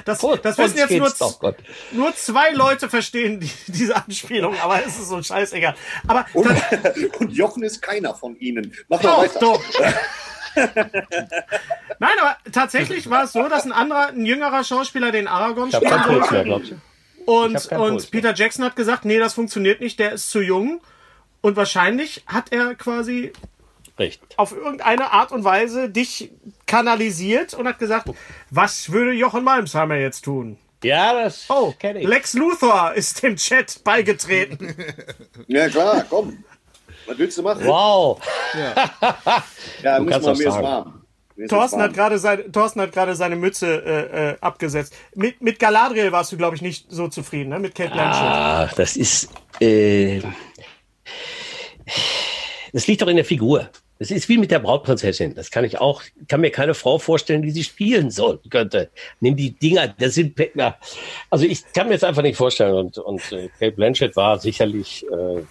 Das, das wissen jetzt nur, nur zwei Leute verstehen die, diese Anspielung, aber es ist so scheißegal. Aber Und, [laughs] und Jochen ist keiner von ihnen. Mach mal doch, weiter. doch. [laughs] [laughs] Nein, aber tatsächlich war es so, dass ein anderer, ein jüngerer Schauspieler den Aragorn Ich spielen? Ich Und, und. Peter Jackson hat gesagt, nee, das funktioniert nicht, der ist zu jung. Und wahrscheinlich hat er quasi Richtig. auf irgendeine Art und Weise dich kanalisiert und hat gesagt, was würde Jochen Malmsheimer jetzt tun? Ja, das Oh, kenne ich. Lex Luthor ist dem Chat beigetreten. [laughs] Ja, klar, komm. Was willst du machen? Wow. Ja, Du muss kannst mal, das mir ist sagen. warm. Ist Thorsten warm. hat gerade sein, Thorsten hat gerade seine Mütze äh, äh, abgesetzt. Mit, mit Galadriel warst du, glaube ich, nicht so zufrieden, ne? Mit Kate Blanchett. Ah, das ist. Äh, das liegt doch in der Figur. Das ist wie mit der Brautprinzessin. Das kann ich auch, kann mir keine Frau vorstellen, die sie spielen soll, könnte. Nimm die Dinger, das sind, Pe- ja. also ich kann mir jetzt einfach nicht vorstellen. Und, und äh, Kate Blanchett war sicherlich äh,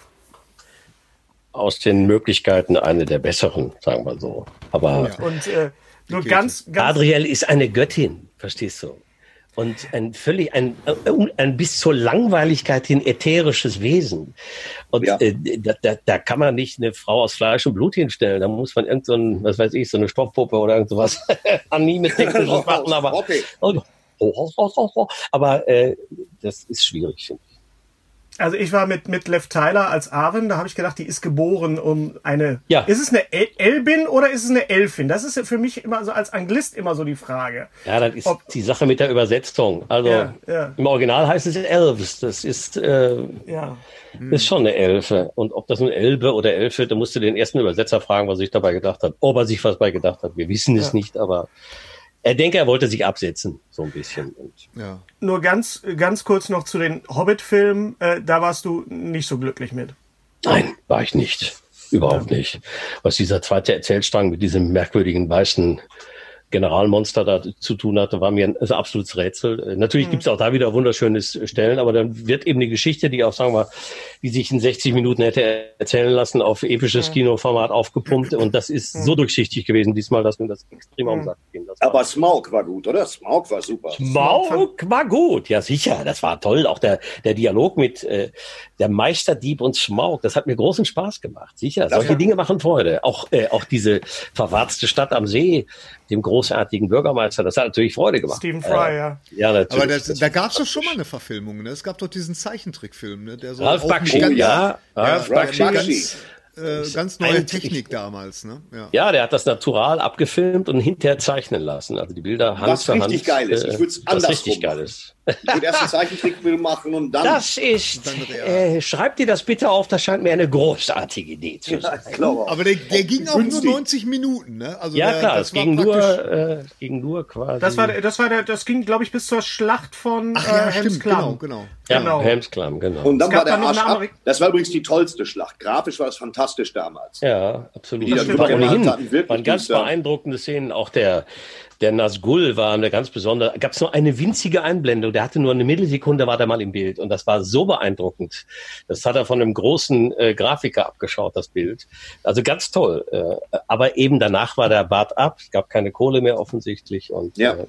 aus den Möglichkeiten eine der besseren, sagen wir so. Aber Und äh, nur ganz, ganz Adriel ist eine Göttin, verstehst du? Und ein völlig, ein, äh, ein bis zur Langweiligkeit hin ätherisches Wesen. Und Ja. äh, da, da, da kann man nicht eine Frau aus Fleisch und Blut hinstellen. Da muss man irgend so ein, was weiß ich, so eine Stoffpuppe oder irgend sowas [laughs] anime-technisches [laughs] machen. Aber, Okay. aber äh, das ist schwierig, finde ich. Also ich war mit, mit Lev Tyler als Arwen, da habe ich gedacht, die ist geboren um eine. Ja. Ist es eine El Elbin oder ist es eine Elfin? Das ist für mich immer so als Anglist immer so die Frage. Ja, das ist Ob- die Sache mit der Übersetzung. Also Ja, ja. im Original heißt es Elves. Das ist äh, Ja. Ist schon eine Elfe. Und ob das nun Elbe oder Elfe, da musst du den ersten Übersetzer fragen, was er sich dabei gedacht hat. Ob er sich was bei gedacht hat. Wir wissen es nicht, aber er denke, er wollte sich absetzen, so ein bisschen. Und Ja. Nur ganz, ganz kurz noch zu den Hobbit-Filmen. Äh, da warst du nicht so glücklich mit. nein, war ich nicht. Überhaupt nicht. Was dieser zweite Erzählstrang mit diesem merkwürdigen weißen Generalmonster da zu tun hatte, war mir ein also absolutes Rätsel. Natürlich gibt's auch da wieder wunderschöne Stellen, aber dann wird eben eine Geschichte, die auch, sagen wir, die sich in 60 Minuten hätte erzählen lassen, auf episches Kinoformat aufgepumpt. Und das ist so durchsichtig gewesen diesmal, dass mir das extrem am Sack ging. Das Aber Smaug war gut, oder? Smaug war super. Smaug war gut, ja sicher, das war toll. Auch der, der Dialog mit äh, der Meisterdieb und Smaug, das hat mir großen Spaß gemacht. Sicher, solche ja. Dinge machen Freude. Auch, äh, auch diese verwarzte Stadt am See, dem großartigen Bürgermeister, das hat natürlich Freude gemacht. Stephen Fry, äh, ja. Ja, natürlich. Aber das, da gab es doch schon mal eine Verfilmung, ne? Es gab doch diesen Zeichentrickfilm, ne? Der so Ralf Bakshi, ganz, ja, Ralf Ralf Bakshi. Bakshi. ganz, äh, ganz neue Technik damals, ne? Ja. Ja, der hat das natural abgefilmt und hinterher zeichnen lassen. Also die Bilder Hand Was für Hand. richtig geil ist. Ich würd's was andersrum richtig geil ist. Ich würde erst einen Zeichentrickfilm machen und dann. Das ist, Dann äh, schreibt dir das bitte auf, das scheint mir eine großartige Idee zu sein. glaube. Aber der, der ging auch Günstig. nur 90 Minuten, ne? Also Ja, der, klar, das es war ging nur, praktisch- äh, ging nur quasi. Das war, das war der, das ging, glaube ich, bis zur Schlacht von Ach äh, ja, Helms Klamm. genau, genau. ja, genau. Helmsklamm, genau. Und dann war der dann noch Arsch ab. Das war übrigens die tollste Schlacht. Grafisch war das fantastisch damals. ja, absolut. Die da Das war ohnehin hatten, waren ganz beeindruckende Szenen. Auch der, der Nazgul war eine ganz besondere. Gab es nur eine winzige Einblendung. Der hatte nur eine Millisekunde, war der mal im Bild. Und das war so beeindruckend. Das hat er von einem großen äh, Grafiker abgeschaut, das Bild. Also ganz toll. Äh, aber eben danach war der Bart ab. Es gab keine Kohle mehr offensichtlich. Und Ja. äh,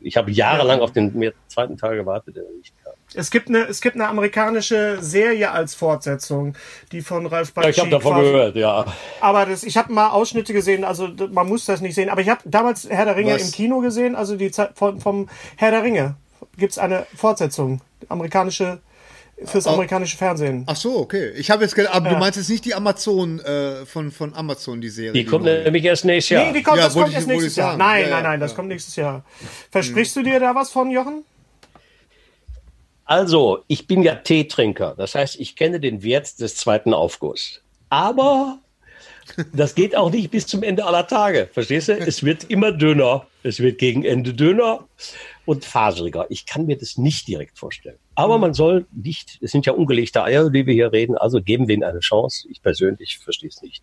ich habe jahrelang auf den zweiten Teil gewartet, nicht. Es gibt eine, es gibt eine amerikanische Serie als Fortsetzung, die von Ralph Ja, ich habe Bakshi davon quasi- gehört, ja. Aber das, ich habe mal Ausschnitte gesehen, also man muss das nicht sehen. Aber ich habe damals Herr der Ringe Was? im Kino gesehen, also die Zeit von, vom Herr der Ringe. Gibt es eine Fortsetzung, amerikanische, fürs amerikanische Fernsehen. Ach so, okay. Ich habe jetzt gedacht, aber Ja. du meinst jetzt nicht die Amazon äh, von, von Amazon, die Serie. Die kommt neue. nämlich erst nächstes Jahr. Nee, die kommt, Ja, das kommt ich- erst nächstes Jahr. Nein, Ja, nein, nein, das kommt nächstes Jahr. Versprichst du dir da was von, Jochen? Also, ich bin ja Teetrinker. Das heißt, ich kenne den Wert des zweiten Aufguss. Aber das geht auch nicht bis zum Ende aller Tage. Verstehst du? Es wird immer dünner. Es wird gegen Ende dünner und faseriger. Ich kann mir das nicht direkt vorstellen. Aber man soll nicht, es sind ja ungelegte Eier, die wir hier reden, also geben wir ihnen eine Chance. Ich persönlich verstehe es nicht.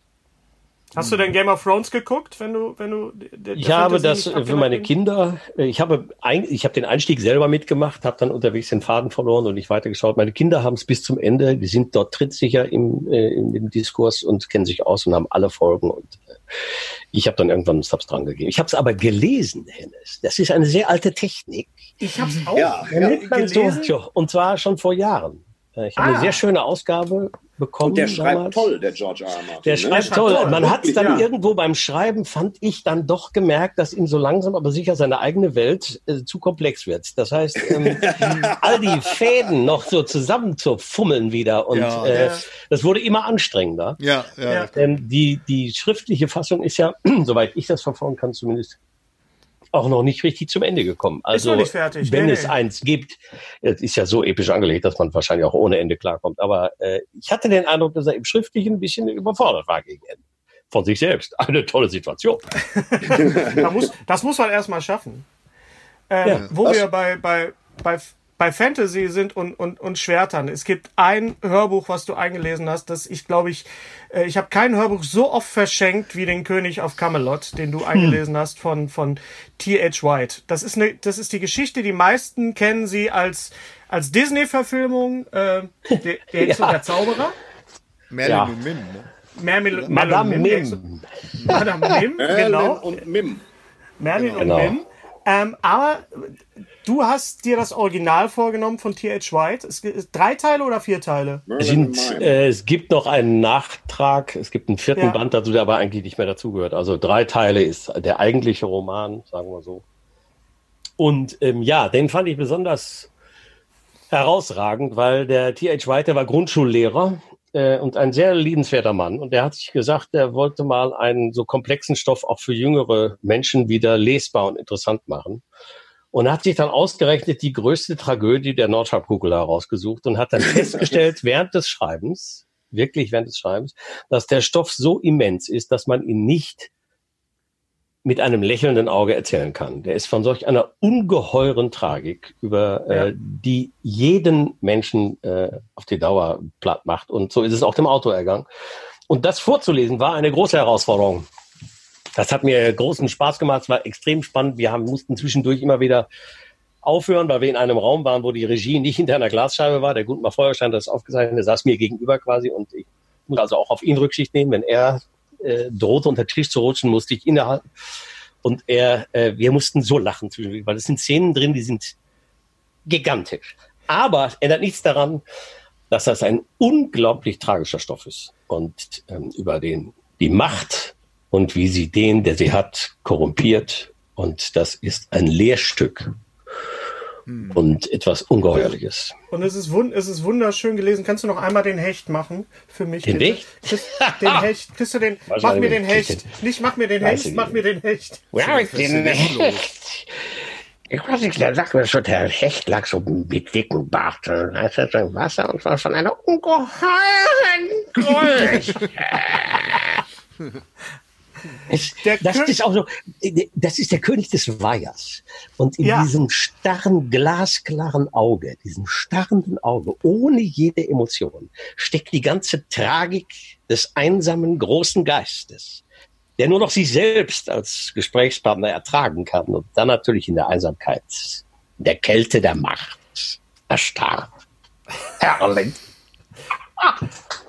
Hast du denn Game of Thrones geguckt, wenn du, wenn du? Der, ich habe das für meine Kinder. äh, Ich habe, ein, ich habe den Einstieg selber mitgemacht, habe dann unterwegs den Faden verloren und nicht weitergeschaut. Meine Kinder haben es bis zum Ende. Die sind dort trittsicher im, äh, in dem Diskurs und kennen sich aus und haben alle Folgen. Und äh, ich habe dann irgendwann einen Subs dran gegeben. Ich habe es aber gelesen, Hennes. Das ist eine sehr alte Technik. Ich hab's auch Ja, ja. gelesen. So, und zwar schon vor Jahren. Äh, Ich habe Ah. eine sehr schöne Ausgabe bekommen. Und der schreibt damals. toll, der George R. R. Martin. Der ne? schreibt schreibt toll. toll, Man hat wirklich, dann ja. irgendwo beim Schreiben, fand ich dann doch gemerkt, dass ihm so langsam aber sicher seine eigene Welt äh, zu komplex wird. Das heißt, ähm, [laughs] all die Fäden noch so zusammen zu fummeln wieder und Ja. äh, Ja. das wurde immer anstrengender. Ja, ja. Ja. Ähm, die, die schriftliche Fassung ist ja, [clears throat] soweit ich das verfolgen kann, zumindest auch noch nicht richtig zum Ende gekommen. Also, noch nicht fertig. wenn Nee, es nee. eins gibt, es ist ja so episch angelegt, dass man wahrscheinlich auch ohne Ende klarkommt. Aber äh, ich hatte den Eindruck, dass er im Schriftlichen ein bisschen überfordert war gegen Ende. Von sich selbst. [laughs] Eine tolle Situation. [laughs] Da muss, das muss man erstmal schaffen. Ähm, Ja. wo Was? wir bei, bei, bei, bei Fantasy sind und, und, und Schwertern. Es gibt ein Hörbuch, was du eingelesen hast, das ich glaube ich, äh, ich habe kein Hörbuch so oft verschenkt wie den König auf Camelot, den du eingelesen hast von, von T.H. White. Das ist, eine, das ist die Geschichte, die meisten kennen sie als, als Disney-Verfilmung, äh, der, der Hexe [laughs] Ja. und der Zauberer. Merlin Ja. und Mim. Ne? Madame Merlin und Hexe- Mim. Madame Mim, Merlin genau. und Mim. Merlin Genau. und Mim. Ähm, aber du hast dir das Original vorgenommen von T.H. White. Es gibt drei Teile oder vier Teile? Sind, äh, es gibt noch einen Nachtrag, es gibt einen vierten Ja. Band dazu, der aber eigentlich nicht mehr dazugehört. Also drei Teile ist der eigentliche Roman, sagen wir so. Und ähm, ja, den fand ich besonders herausragend, weil der T.H. White, der war Grundschullehrer äh, und ein sehr liebenswerter Mann. Und der hat sich gesagt, er wollte mal einen so komplexen Stoff auch für jüngere Menschen wieder lesbar und interessant machen. Und hat sich dann ausgerechnet die größte Tragödie der Nordhalbkugel herausgesucht und hat dann [laughs] festgestellt, während des Schreibens, wirklich während des Schreibens, dass der Stoff so immens ist, dass man ihn nicht mit einem lächelnden Auge erzählen kann. Der ist von solch einer ungeheuren Tragik, über Ja. äh, die jeden Menschen äh, auf die Dauer platt macht. Und so ist es auch dem Autor ergangen. Und das vorzulesen war eine große Herausforderung. Das hat mir großen Spaß gemacht, es war extrem spannend. Wir haben, mussten zwischendurch immer wieder aufhören, weil wir in einem Raum waren, wo die Regie nicht hinter einer Glasscheibe war. Der Gutmar Feuerstein das aufgezeichnet, der saß mir gegenüber quasi und ich muss also auch auf ihn Rücksicht nehmen. Wenn er äh, drohte, unter den Tisch zu rutschen, musste ich innehalten. Und er, äh, wir mussten so lachen weil es sind Szenen drin, die sind gigantisch. Aber ändert nichts daran, dass das ein unglaublich tragischer Stoff ist und ähm, über den die Macht und wie sie den, der sie hat, korrumpiert. Und das ist ein Lehrstück und etwas Ungeheuerliches. Und es ist, wund es ist wunderschön gelesen. Kannst du noch einmal den Hecht machen für mich? Den? Hecht? [laughs] Den Hecht. Kriegst du den? Mach mir den Hecht. Nicht mach mir den Hecht, mach mir den Hecht. Ja, ich den Hecht. Ich weiß nicht, der sagt mir schon, der Hecht lag so mit dicken Bart. Dann heißt er so im Wasser und war von einer ungeheuren Größe. [laughs] Es, das Kö- ist auch so, das ist der König des Weihers. Und in Ja. diesem starren, glasklaren Auge, diesem starrenden Auge, ohne jede Emotion, steckt die ganze Tragik des einsamen, großen Geistes, der nur noch sich selbst als Gesprächspartner ertragen kann und dann natürlich in der Einsamkeit, in der Kälte der Macht erstarrt. [laughs] Herrlich.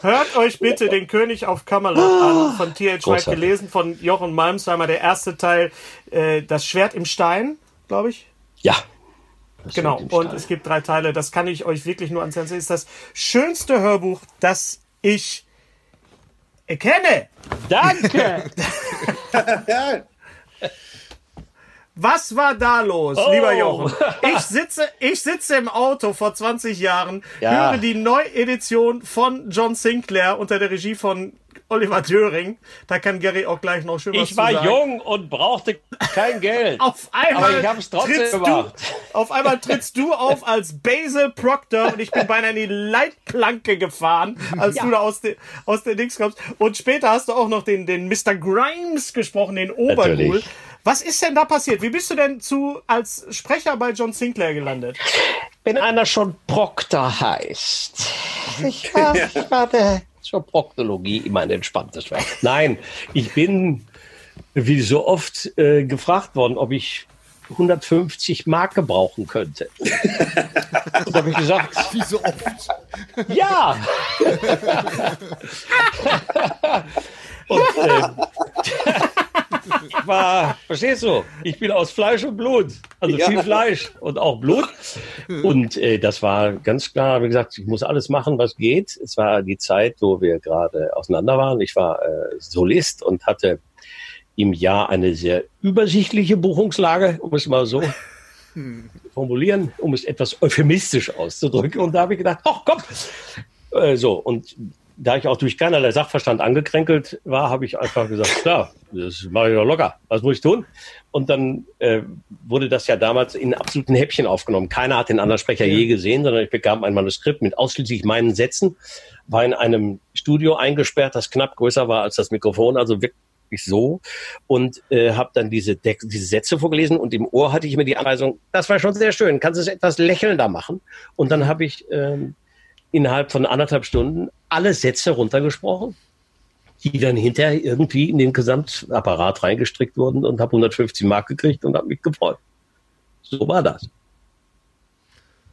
Hört euch bitte den König auf Camelot an, von T.H. White Großartig. gelesen, von Jochen Malmsheimer, der erste Teil, äh, Das Schwert im Stein, glaube ich. Ja. Das Genau, und es gibt drei Teile. Das kann ich euch wirklich nur ans Herz legen. Ist das schönste Hörbuch, das ich erkenne. Danke! [laughs] [laughs] [laughs] Ja, Was war da los, Oh. lieber Jochen? [laughs] Ich sitze, ich sitze im Auto vor 20 Jahren, Ja. höre die Neuedition von John Sinclair unter der Regie von Oliver Döring. Da kann Gary auch gleich noch schön was Ich war zu sagen. jung und brauchte kein Geld. [laughs] Auf einmal, Aber ich hab's trotzdem trittst gemacht. Du, auf einmal trittst du auf als Basil Proctor und ich bin beinahe in die Leitplanke gefahren, als du da aus, de, aus der Dings kommst. Und später hast du auch noch den, den Mr. Grimes gesprochen, den Oberghoul. Was ist denn da passiert? Wie bist du denn zu als Sprecher bei John Sinclair gelandet? wenn einer schon Proktor heißt. Ich war, [laughs] ich war der zur Proktologie immer ein entspanntes Werk. Nein, ich bin wie so oft äh, gefragt worden, ob ich 150 Mark gebrauchen könnte. Und da habe ich gesagt, [laughs] Wie so oft. ja. [laughs] Und äh, [laughs] war, verstehst du, ich bin aus Fleisch und Blut. Also Ja. viel Fleisch und auch Blut. Und äh, das war ganz klar, wie gesagt, ich muss alles machen, was geht. Es war die Zeit, wo wir gerade auseinander waren. Ich war äh, Solist und hatte im Jahr eine sehr übersichtliche Buchungslage, um es mal so formulieren, um es etwas euphemistisch auszudrücken. Und da habe ich gedacht, ach komm, äh, so. Und da ich auch durch keinerlei Sachverstand angekränkelt war, habe ich einfach gesagt, [laughs] klar, das mache ich doch locker. Was muss ich tun? Und dann äh, wurde das ja damals in absoluten Häppchen aufgenommen. Keiner hat den anderen Sprecher je gesehen, sondern ich bekam ein Manuskript mit ausschließlich meinen Sätzen, war in einem Studio eingesperrt, das knapp größer war als das Mikrofon, also wirklich so und äh, habe dann diese, Text- diese Sätze vorgelesen und im Ohr hatte ich mir die Anweisung, das war schon sehr schön, kannst du es etwas lächelnder machen? Und dann habe ich ähm, innerhalb von anderthalb Stunden alle Sätze runtergesprochen, die dann hinterher irgendwie in den Gesamtapparat reingestrickt wurden und habe 150 Mark gekriegt und habe mich gefreut. So war das.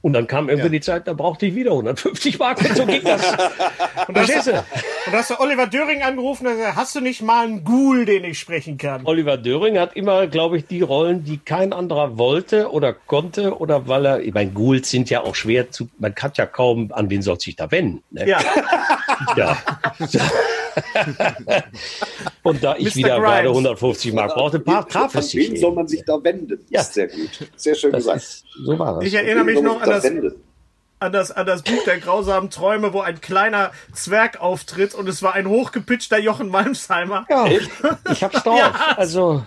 Und dann kam irgendwie Ja. die Zeit, da brauchte ich wieder 150 Mark und so ging das. [laughs] Und da du? Und da hast du Oliver Döring angerufen und gesagt, hast du nicht mal einen Ghoul, den ich sprechen kann? Oliver Döring hat immer, glaube ich, die Rollen, die kein anderer wollte oder konnte oder weil er, ich meine, Ghouls sind ja auch schwer zu, man kann ja kaum, an wen soll sich da wenden. Ne? Ja, [laughs] ja. [laughs] Und da ich Mr. wieder Grimes. gerade 150 Mark brauchte, pa- traf An es sich. wen soll man sich da wenden? Ja. Ist sehr gut. Sehr schön Das gesagt. ist, so war das. ich erinnere mich noch an das, an das, an das Buch der grausamen Träume, wo ein kleiner Zwerg auftritt und es war ein hochgepitchter Jochen Malmsheimer. Ja, ich hab's drauf. [laughs] Also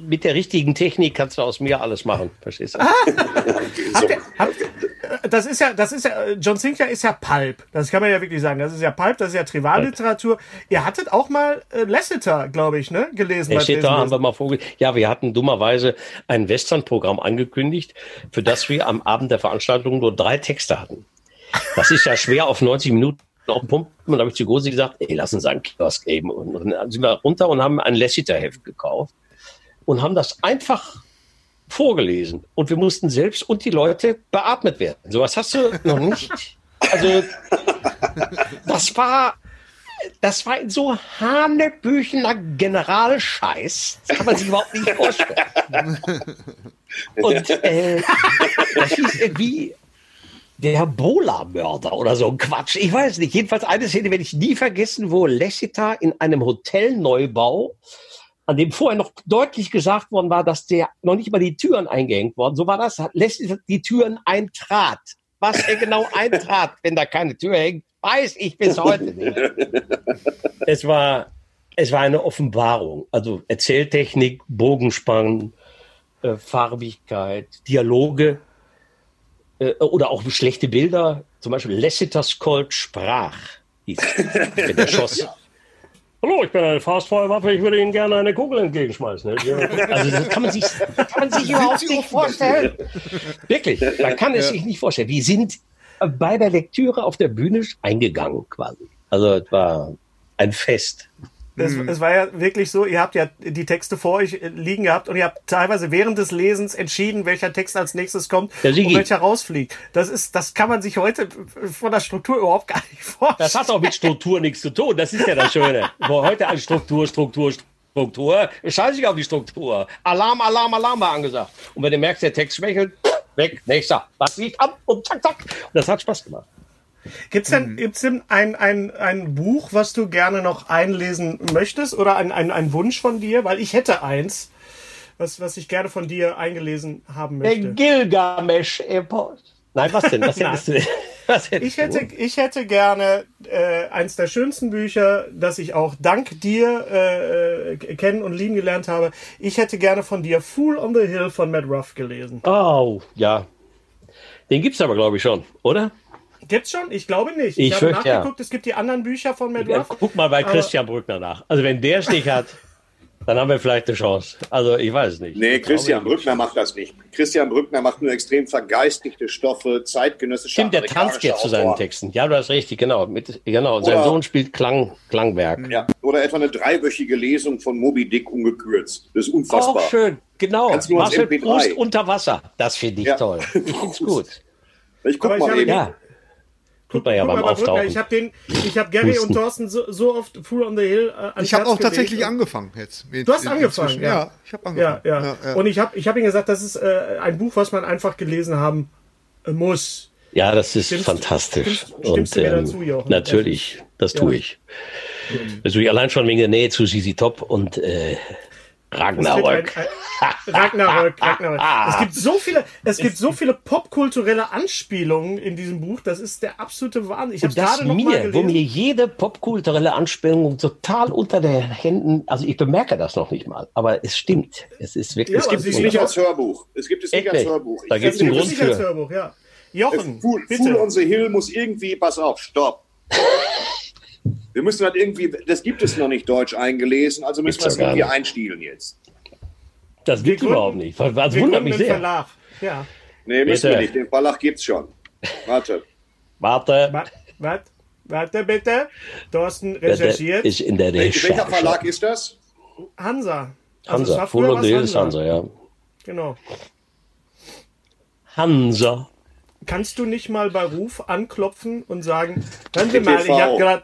mit der richtigen Technik kannst du aus mir alles machen. Verstehst du? [laughs] Habt ihr, habt, äh, das ist ja, das ist ja, äh, John Sinclair ist ja Pulp. Das kann man ja wirklich sagen. Das ist ja Pulp, das ist ja Trivialliteratur. Ihr hattet auch mal äh, Lasseter, glaube ich, ne, gelesen. Der Lesen. haben wir mal vorge Ja, wir hatten dummerweise ein Western-Programm angekündigt, für das wir am Abend der Veranstaltung nur drei Texte hatten. Das ist ja schwer auf 90 Minuten auf den Pumpen. Und habe ich zu Gosi gesagt, ey, lass uns einen Kiosk geben. Und dann sind wir runter und haben ein Lassiter-Heft gekauft und haben das einfach vorgelesen. Und wir mussten selbst und die Leute beatmet werden. Sowas hast du noch nicht. Also, das war, das war so hanebüchener Generalscheiß. Das kann man sich überhaupt nicht vorstellen. [laughs] Und äh, das hieß irgendwie der Bola-Mörder oder so ein Quatsch. Ich weiß nicht. Jedenfalls eine Szene werde ich nie vergessen, wo Lassiter in einem Hotelneubau, an dem vorher noch deutlich gesagt worden war, dass der noch nicht mal die Türen eingehängt worden. So war das. Hat Lassiter die Türen eintrat. Was er genau [laughs] eintrat, wenn da keine Tür hängt, weiß ich bis heute nicht. [laughs] Es war, es war eine Offenbarung. Also Erzähltechnik, Bogenspannen, äh, Farbigkeit, Dialoge äh, oder auch schlechte Bilder. Zum Beispiel Lassiter's Colt sprach. hieß es, Wenn der [laughs] schoss. Hallo, ich bin eine Fastfeuerwaffe, ich würde Ihnen gerne eine Kugel entgegenschmeißen. [laughs] Also das kann man sich, kann man sich überhaupt nicht vorstellen. Wirklich, man kann es sich nicht vorstellen. Wir sind bei der Lektüre auf der Bühne eingegangen quasi. Also es war ein Fest. Es, es war ja wirklich so, ihr habt ja die Texte vor euch liegen gehabt und ihr habt teilweise während des Lesens entschieden, welcher Text als nächstes kommt und welcher rausfliegt. Das ist, das kann man sich heute von der Struktur überhaupt gar nicht vorstellen. Das hat auch mit Struktur nichts zu tun. Das ist ja das Schöne. Wo heute an Struktur, Struktur, Struktur. Scheiße ich auf die Struktur. Alarm, Alarm, Alarm war angesagt. Und wenn du merkst, der Text schwächelt, weg, nächster. Was liegt ab und zack, zack. Und das hat Spaß gemacht. Gibt's denn, gibt's denn ein, ein, ein Buch, was du gerne noch einlesen möchtest oder ein, ein, ein Wunsch von dir? Weil ich hätte eins, was, was ich gerne von dir eingelesen haben Der möchte. Gilgamesch-Epos. Nein, was denn? Was [laughs] hättest du denn? [laughs] Was hättest Ich hätte, ich hätte gerne äh, eins der schönsten Bücher, das ich auch dank dir äh, kennen und lieben gelernt habe. Ich hätte gerne von dir Fool on the Hill von Matt Ruff gelesen. Oh, ja. Den gibt's aber, glaube ich, schon, oder? Gibt's schon? Ich glaube nicht. Ich Ich, habe fürchte, ja. nachgeguckt, es gibt die anderen Bücher von Matt Ruff. guck mal bei Christian Brückner nach. Also wenn der es nicht hat, [laughs] Dann haben wir vielleicht eine Chance. Also ich weiß es nicht. Nee, Ich Christian glaube, Brückner macht das nicht. Christian Brückner macht nur extrem vergeistigte Stoffe, zeitgenössische Stimmt, der tanzt jetzt zu seinen. Texten. Ja, du hast richtig, genau. Mit, genau. Und sein Sohn spielt Klang, Klangwerk. Ja, oder etwa eine dreiwöchige Lesung von Moby Dick ungekürzt. Das ist unfassbar. Auch schön, genau. Marcel MP3. Proust unter Wasser. Das finde ich Ja. toll. Ich finde es [laughs] gut. Ich guck Aber ich mal habe eben. Ja. Tut man ja beim Auftauchen. ich habe den, ich habe Gary Husten. und Thorsten so, so oft Fool on the Hill äh, ans Ich habe auch tatsächlich gelegt. angefangen jetzt. mit- Du hast in- angefangen, ja. Ja, ich habe angefangen. Ja, ja. Und ich habe ich hab ihm gesagt, das ist äh, ein Buch, was man einfach gelesen haben äh, muss. Ja, das ist Stimmst- fantastisch. stimmst- stimmst du mir dazu, Jochen? natürlich, das tue ich. Das tue ich allein schon wegen der Nähe zu Sisi Top und äh, Ragnarök. ein- ein- Ragnarök, Ragnarök. Es gibt so viele, es gibt so viele popkulturelle Anspielungen in diesem Buch. Das ist der absolute Wahnsinn. Ich habe Und das gerade noch mal mir, wo gelesen. mir jede popkulturelle Anspielung total unter den Händen, also ich bemerke das noch nicht mal, aber es stimmt. Es ist wirklich. Ja, es gibt ist Nicht als Hörbuch. Es gibt es nicht Echt als? Hörbuch. Da Ich gibt's finde, einen Das Grund ist nicht als für. Hörbuch, ja. Äh, Jochen, Fool, bitte. Fool on the Hill muss irgendwie, pass auf, stopp. Wir müssen halt irgendwie, das gibt es noch nicht deutsch eingelesen, also müssen wir es irgendwie nicht. einstielen jetzt. Das gibt überhaupt gründen- nicht. Das wundert Wir mich gründen einen sehr. Verlag. Ja. Nee, müssen Bitte. wir nicht. Den Verlag gibt's schon. Warte. Warte, Wa- Warte, warte bitte. Thorsten der recherchiert. ist in der Welcher welcher Recherche. Verlag ist das? Hansa. Also es Hansa, war Full und ist Hansa, ja. Genau. Hansa. Kannst du nicht mal bei Ruf anklopfen und sagen, hören Sie mal, ich habe gerade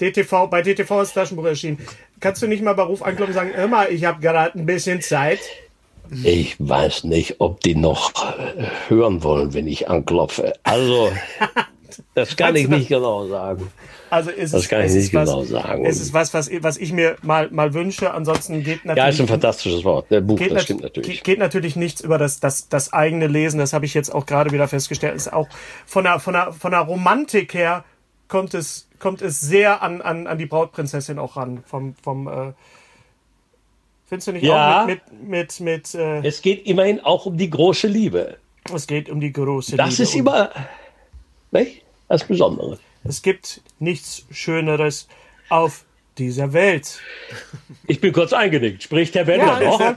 DTV, bei DTV ist Taschenbuch erschienen. Kannst du nicht mal bei Ruf anklopfen und sagen, mal, ich habe gerade ein bisschen Zeit. Ich weiß nicht, ob die noch äh, hören wollen, wenn ich anklopfe. Also, [laughs] das kann ich nicht genau sagen. Also ist Das es, kann ich es nicht ist was, genau sagen. Es ist was, was, was ich mir mal, mal wünsche. Ansonsten geht natürlich. Ja, ist ein fantastisches Wort. Der Buch, das stimmt natürlich. Geht, geht natürlich nichts über das, das, das eigene Lesen. Das habe ich jetzt auch gerade wieder festgestellt. Ist auch von der, von der, von der Romantik her kommt es, kommt es sehr an, an, an die Brautprinzessin auch ran. Vom, vom, äh, findest du nicht Ja. auch mit, mit, mit, mit äh, Es geht immerhin auch um die große Liebe. es geht um die große Das Liebe. ist Und immer nicht? das Besondere. Es gibt nichts Schöneres auf dieser Welt. Ich bin kurz eingenickt. Spricht Herr Bender Ja,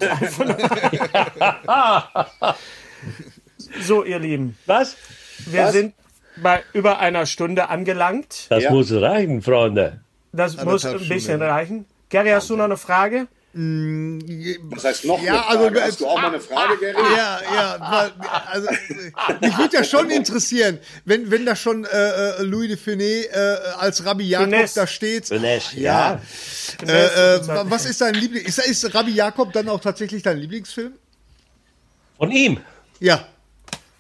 noch? [laughs] [laughs] So, ihr Lieben, Was? wir Was? sind bei über einer Stunde angelangt. Das Ja. muss reichen, Freunde. Das muss ein bisschen Stunden. reichen. Gary, hast du noch eine Frage? Das heißt noch Ja, eine Frage. also, Hast du auch mal eine Frage, Gary? Ja, ja, also äh, mich würde ja schon interessieren, wenn, wenn da schon äh, äh, Louis de Funès äh, als Rabbi Jakob Finesse. da steht. Finesse, ja. ja. Äh, äh, wa- was ist dein Lieblings? Ist, ist Rabbi Jakob dann auch tatsächlich dein Lieblingsfilm? Von ihm. Ja.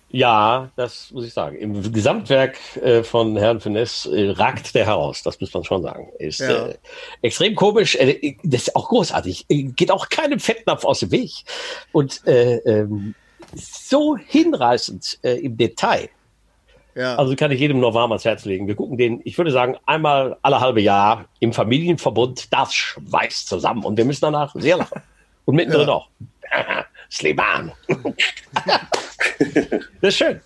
Ja, das muss ich sagen. Im Gesamtwerk äh, von Herrn Finesse äh, ragt der heraus, das muss man schon sagen. Ist Ja. äh, extrem komisch, äh, das ist auch großartig, äh, geht auch keinem Fettnapf aus dem Weg und äh, ähm, so hinreißend äh, im Detail. Ja. Also kann ich jedem nur warm ans Herz legen. Wir gucken den, ich würde sagen, einmal alle halbe Jahr im Familienverbund, das schweißt zusammen und wir müssen danach sehr lachen. Und mittendrin Ja. auch. [laughs] Sleban. [laughs] das ist schön.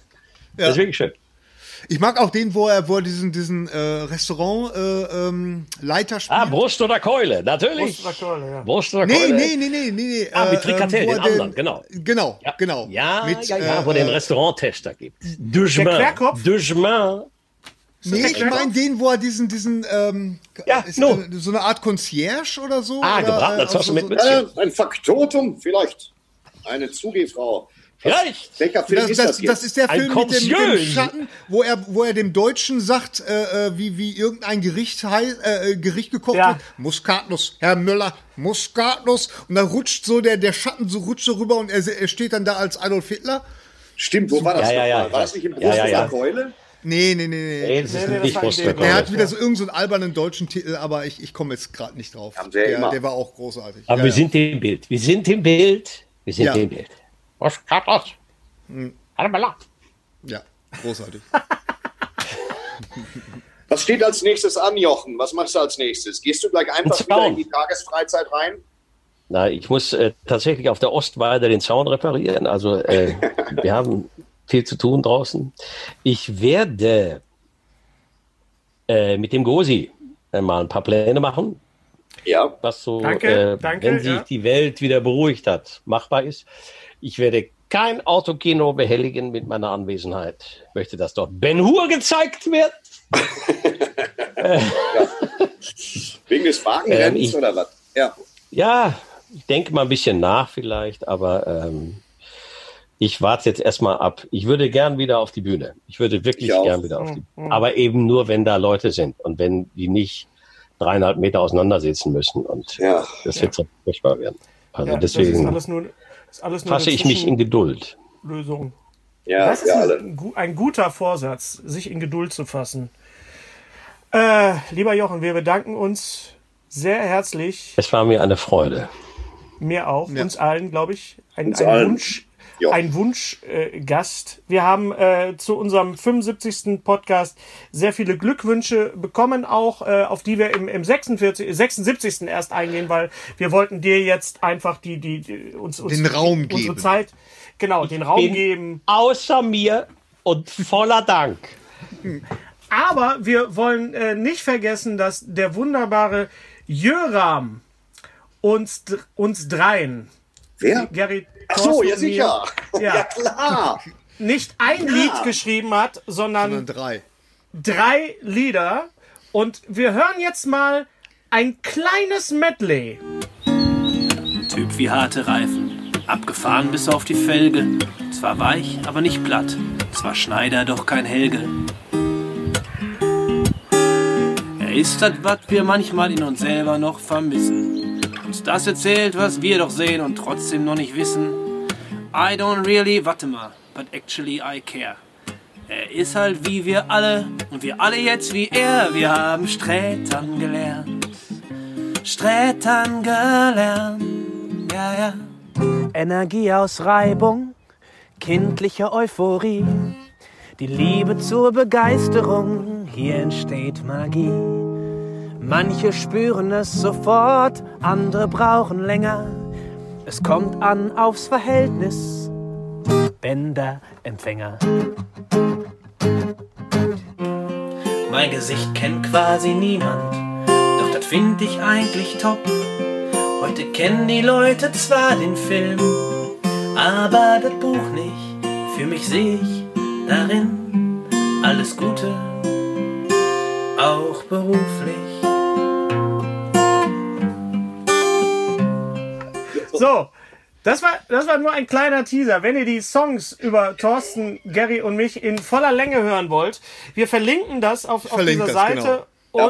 Das ist wirklich schön. Ich mag auch den, wo er, wo er diesen, diesen äh, Restaurant äh, ähm, spielt. Ah, Brust oder Keule, natürlich. Brust oder Keule, ja. Brust oder Nee, Keule. nee, nee, nee, nee, nee. Ah, mit äh, Tricatell, ähm, den er anderen, genau. Genau, Ja, genau. Ja, Mit, ja, ja, wo äh, den äh, Restauranttester gibt. Duchemin. Querkopf? Duchemin. Nee, ich meine den, wo er diesen, diesen, ähm, Ja, ist, no. äh, so eine Art Concierge oder so. Ah, oder, gebratener äh, Zosse mit so, Mützchen. Äh, ein Faktotum, vielleicht. Eine Zugehfrau. Vielleicht. Welcher Film Das, ist das, das, jetzt? das ist der Ein Film mit dem, mit dem Concierge. Schatten, wo er, wo er dem Deutschen sagt, äh, äh, wie, wie irgendein Gericht, äh, äh, Gericht gekocht Ja. wird. Muskatnuss, Herr Müller, Muskatnuss. Und dann rutscht so der, der Schatten so rutscht so rüber und er, er steht dann da als Adolf Hitler. Stimmt, wo war das Ja, ja, ja, War das nicht im Brust ja, ja. Keule? Nee, nee, nee, nee. Nee, Nee, nicht Brust dem- Der Keule. hat wieder so irgendeinen so albernen deutschen Titel, aber ich, ich komme jetzt gerade nicht drauf. Der, der war auch großartig. Aber Ja, wir ja. sind im Bild. Wir sind im Bild. Wir sind Ja. Bild. Was hat das? Hm. Ja, großartig. [laughs] Was steht als nächstes an, Jochen? Was machst du als nächstes? Gehst du gleich einfach Ein wieder in die Tagesfreizeit rein? Na, ich muss äh, tatsächlich auf der Ostweide den Zaun reparieren. Also äh, [laughs] wir haben viel zu tun draußen. Ich werde äh, mit dem Gosi äh, mal ein paar Pläne machen. Ja. was so, Danke, äh, danke, wenn sich ja. die Welt wieder beruhigt hat, machbar ist. Ich werde kein Autokino behelligen mit meiner Anwesenheit. Ich möchte, dass dort Ben Hur gezeigt wird. [laughs] Wegen des Wagenrennens Ähm, oder was? Ja. Ja, ich denke mal ein bisschen nach vielleicht, aber ähm, ich warte jetzt erstmal ab. Ich würde gern wieder auf die Bühne. Ich würde wirklich Ich gern wieder auf die Bühne. Aber eben nur, wenn da Leute sind und wenn die nicht dreieinhalb Meter auseinandersitzen müssen. Und Ja. das wird so furchtbar werden. Also Ja, das ist deswegen alles nur, ist alles nur fasse eine ich mich in Geduld. Zwischenlösung. Ja, Das ist ein, ein guter Vorsatz, sich in Geduld zu fassen. Äh, lieber Jochen, wir bedanken uns sehr herzlich, Es war mir eine Freude. mir auch, uns allen, glaube ich, ein, Uns ein allen. Wunsch. Ja. Ein Wunschgast. Äh, Gast. Wir haben äh, zu unserem 75. Podcast sehr viele Glückwünsche bekommen, auch äh, auf die wir im, im 46, 76. erst eingehen, weil wir wollten dir jetzt einfach die, die, die uns, uns Den Raum unsere geben. Zeit, genau, den Raum bin- geben. Außer mir und voller Dank. Aber wir wollen äh, nicht vergessen, dass der wunderbare Jöram uns, uns dreien, Wer? Gary Ach so, ja mir, sicher. Ja. Ja, klar. [laughs] nicht ein Lied geschrieben hat, sondern Sondern drei. drei Lieder. Und wir hören jetzt mal ein kleines Medley. Typ wie harte Reifen, abgefahren bis auf die Felge. Zwar weich, aber nicht platt. Zwar Schneider, doch kein Helge. Er ist das, was wir manchmal in uns selber noch vermissen. Uns das erzählt, was wir doch sehen und trotzdem noch nicht wissen. I don't really, warte mal, but actually I care. Er ist halt wie wir alle und wir alle jetzt wie er. Wir haben Strätern gelernt. Strätern gelernt. Ja, ja. Energie aus Reibung, kindliche Euphorie. Die Liebe zur Begeisterung, hier entsteht Magie. Manche spüren es sofort, andere brauchen länger. Es kommt an aufs Verhältnis. Bänder, Empfänger. Mein Gesicht kennt quasi niemand, doch das find ich eigentlich top. Heute kennen die Leute zwar den Film, aber das Buch nicht. Für mich sehe ich darin alles Gute, auch beruflich. So, das war, das war nur ein kleiner Teaser. Wenn ihr die Songs über Thorsten, Gary und mich in voller Länge hören wollt, wir verlinken das auf, auf dieser das, Seite genau. Da,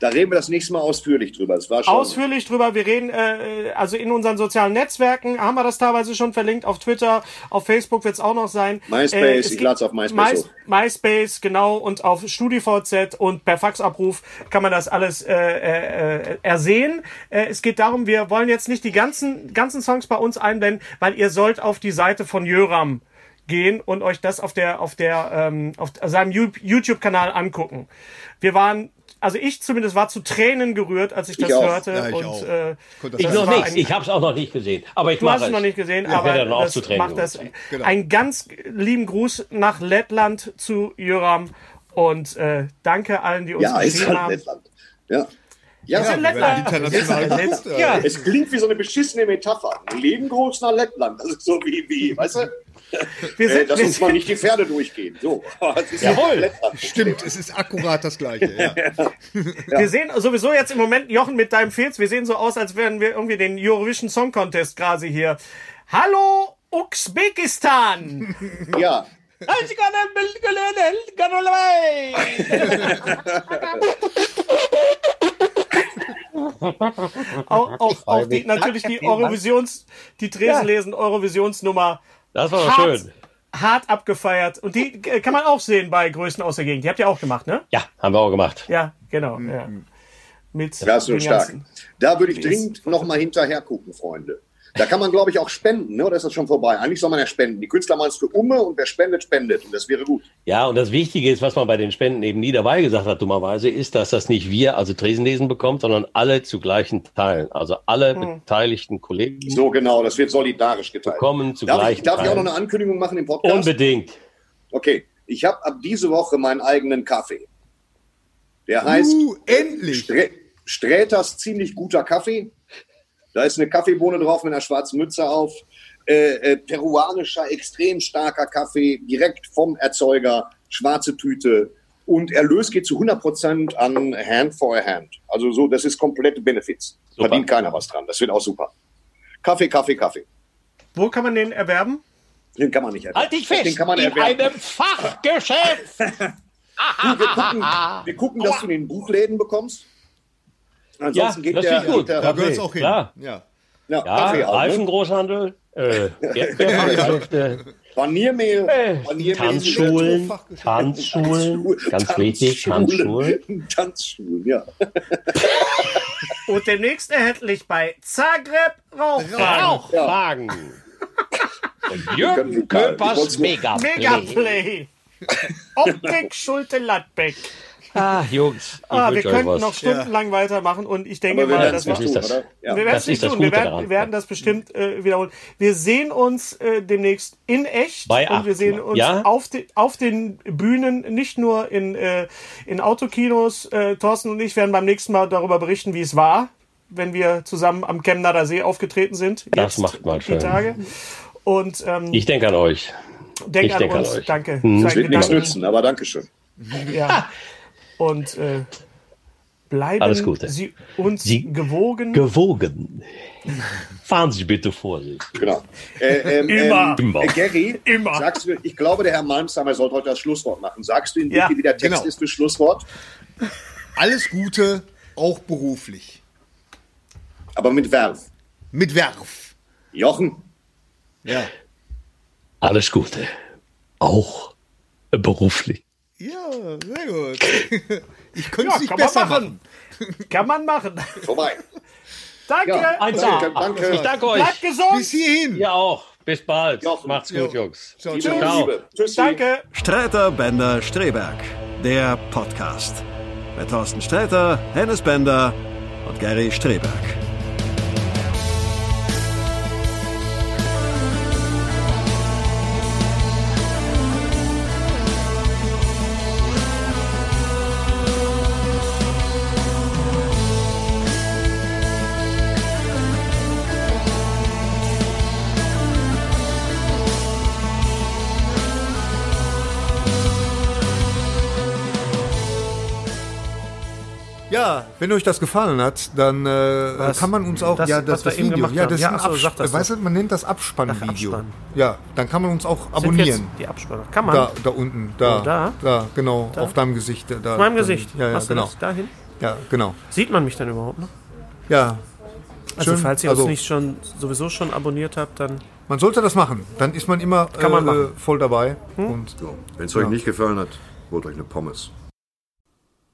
da reden wir das nächste Mal ausführlich drüber. Das war schon. ausführlich drüber. Wir reden, äh, also in unseren sozialen Netzwerken haben wir das teilweise schon verlinkt. Auf Twitter, auf Facebook wird es auch noch sein. MySpace, Äh, es ich gibt lad's auf MySpace hoch. MySpace, genau. Und auf StudiVZ und per Faxabruf kann man das alles äh, äh, ersehen. Äh, es geht darum, wir wollen jetzt nicht die ganzen, ganzen Songs bei uns einblenden, weil ihr sollt auf die Seite von Jöram gehen und euch das auf der auf der ähm, auf seinem YouTube-Kanal angucken. Wir waren also ich zumindest war zu Tränen gerührt, als ich das auch. hörte. Ja, ich und, auch. Äh, Ich noch nicht. Ich habe es auch noch nicht gesehen. Aber ich Du mache hast es noch nicht gesehen, aber werde dann auch das zu Tränen macht das. Genau. Ein ganz lieben Gruß nach Lettland zu Jöram und äh, danke allen, die uns ja, ist geschrieben halt haben. Lettland. Ja. Ja, Ist Ist- geguckt, Ja, es klingt wie so eine beschissene Metapher. Leben groß nach Lettland. Das ist so wie, wie weißt du? Wir Äh, sind, dass wir, uns mal nicht die Pferde durchgehen. So. [laughs] Jawohl. Stimmt, es ist akkurat das Gleiche. [laughs] Ja. wir sehen sowieso jetzt im Moment, Jochen, mit deinem Filz, wir sehen so aus, als wären wir irgendwie den Eurovision Song Contest quasi hier. Hallo, Usbekistan! Ja. auch, auch, auch die, natürlich die Eurovisions, die Tresen lesen Eurovisionsnummer Das war doch hart, schön. hart abgefeiert. Und die äh, kann man auch sehen bei Größen aus der Gegend. Die habt ihr auch gemacht, ne? Ja, haben wir auch gemacht. Ja, genau. Ja. Mit Das ist stark. Da würde ich dringend noch mal hinterher gucken, Freunde. Da kann man, glaube ich, auch spenden, ne? oder ist das schon vorbei? Eigentlich soll man ja spenden. Die Künstler machen es für Umme und wer spendet, spendet. Und das wäre gut. Ja, und das Wichtige ist, was man bei den Spenden eben nie dabei gesagt hat, dummerweise, ist, dass das nicht wir, also Tresenlesen bekommt, sondern alle zu gleichen Teilen. Also alle beteiligten Kollegen So genau, das wird solidarisch geteilt. bekommen zu Darf, ich, gleichen darf ich auch noch eine Ankündigung machen im Podcast? Unbedingt. Okay, ich habe ab diese Woche meinen eigenen Kaffee. Der heißt Uh, endlich! Stre Sträters ziemlich guter Kaffee. Da ist eine Kaffeebohne drauf mit einer schwarzen Mütze auf. Äh, äh, peruanischer, extrem starker Kaffee, direkt vom Erzeuger, schwarze Tüte. Und Erlös geht zu 100% an Hand for a Hand. Also so, das ist komplette Benefits. Super. Verdient keiner was dran. Das wird auch super. Kaffee, Kaffee, Kaffee. Wo kann man den erwerben? Den kann man nicht erwerben. Halt dich fest! Den kann man in erwerben. einem Fachgeschäft! [laughs] Du, wir, gucken, wir gucken, dass du den in Buchläden bekommst. Ansonsten Ja, geht das der, gut. der, Da gehört es auch hin. klar. Ja. ja, Ja, Kaffee auch, ne? Reifengroßhandel, äh, Erdbeerfachgeschäfte, [laughs] Paniermehl, äh, Tanzschulen. Tanzschulen, ganz wichtig, Tanzschulen. Tanzschulen, ja. [laughs] Und demnächst erhältlich bei Zagreb. Rauchwagen. [laughs] Und Jürgen Köpers nur- Mega. Megaplay. Optik Schulte Ladbeck. Ah, Jungs, [laughs] Ah, wir könnten was. noch stundenlang weitermachen und ich denke mal, werden das tun, das. oder? Ja. Wir werden Das es nicht das tun. Wir werden, daran. wir werden das bestimmt äh, wiederholen. Wir sehen uns äh, demnächst in echt Bei und wir sehen uns Ja? auf, de, auf den Bühnen, nicht nur in, äh, in Autokinos. Äh, Thorsten und ich werden beim nächsten Mal darüber berichten, wie es war, wenn wir zusammen am Chemnader See aufgetreten sind. Das macht mal die schön. Tage. Und ähm, Ich denke an euch. denk ich an denke an uns. euch. Danke. Hm. Seid Wird nichts nützen, aber Dankeschön. Ja. [laughs] Und äh, bleiben Alles Gute. Sie uns Sie- gewogen. Gewogen. Fahren Sie bitte Vorsicht. Genau. Äh, ähm, [laughs] Immer. Ähm, äh, Gary, Immer. sagst du, ich glaube, der Herr Malmsheimer sollte heute das Schlusswort machen. Sagst du in Ja, wie der Text genau. ist für Schlusswort? Alles Gute, auch beruflich. Aber mit Werf. Mit Werf. Jochen, Ja. Alles Gute. Auch beruflich. Ja, sehr gut. [laughs] Ich könnte es Ja, nicht kann man besser machen. machen. [laughs] Kann man machen. vorbei. [laughs] Danke. Ja, Eins Danke, danke. Ich danke euch. Bleibt gesund. Bis hierhin. Ihr auch. Bis bald. Jochen. Macht's gut, Jo. Jungs. Ciao, Liebe, ciao. Liebe. Tschüssi. Danke. Streiter Bender Streberg, der Podcast. Mit Thorsten Sträter, Hennes Bender und Gary Streberg. Wenn euch das gefallen hat, dann äh, kann man uns auch Das, ja das, das eben Video, gemacht ja das Ja, ist ein ach so, Abs- sag das weißt du, man nennt das Abspannvideo. Abspann. Ja, dann kann man uns auch Sind abonnieren. jetzt die Abspanner. Kann man. Da, da unten, da, Oh, da? da, genau, auf deinem Gesicht. Da, Auf meinem Gesicht. Ja, ja, genau. dahin? Ja, genau. Sieht man mich dann überhaupt noch? Ja, Also Schön. falls ihr Also- uns nicht schon sowieso schon abonniert habt, dann man sollte das machen. Dann ist man immer Kann man äh. Hm? voll dabei. Und Wenn es euch nicht gefallen hat, holt euch eine Pommes.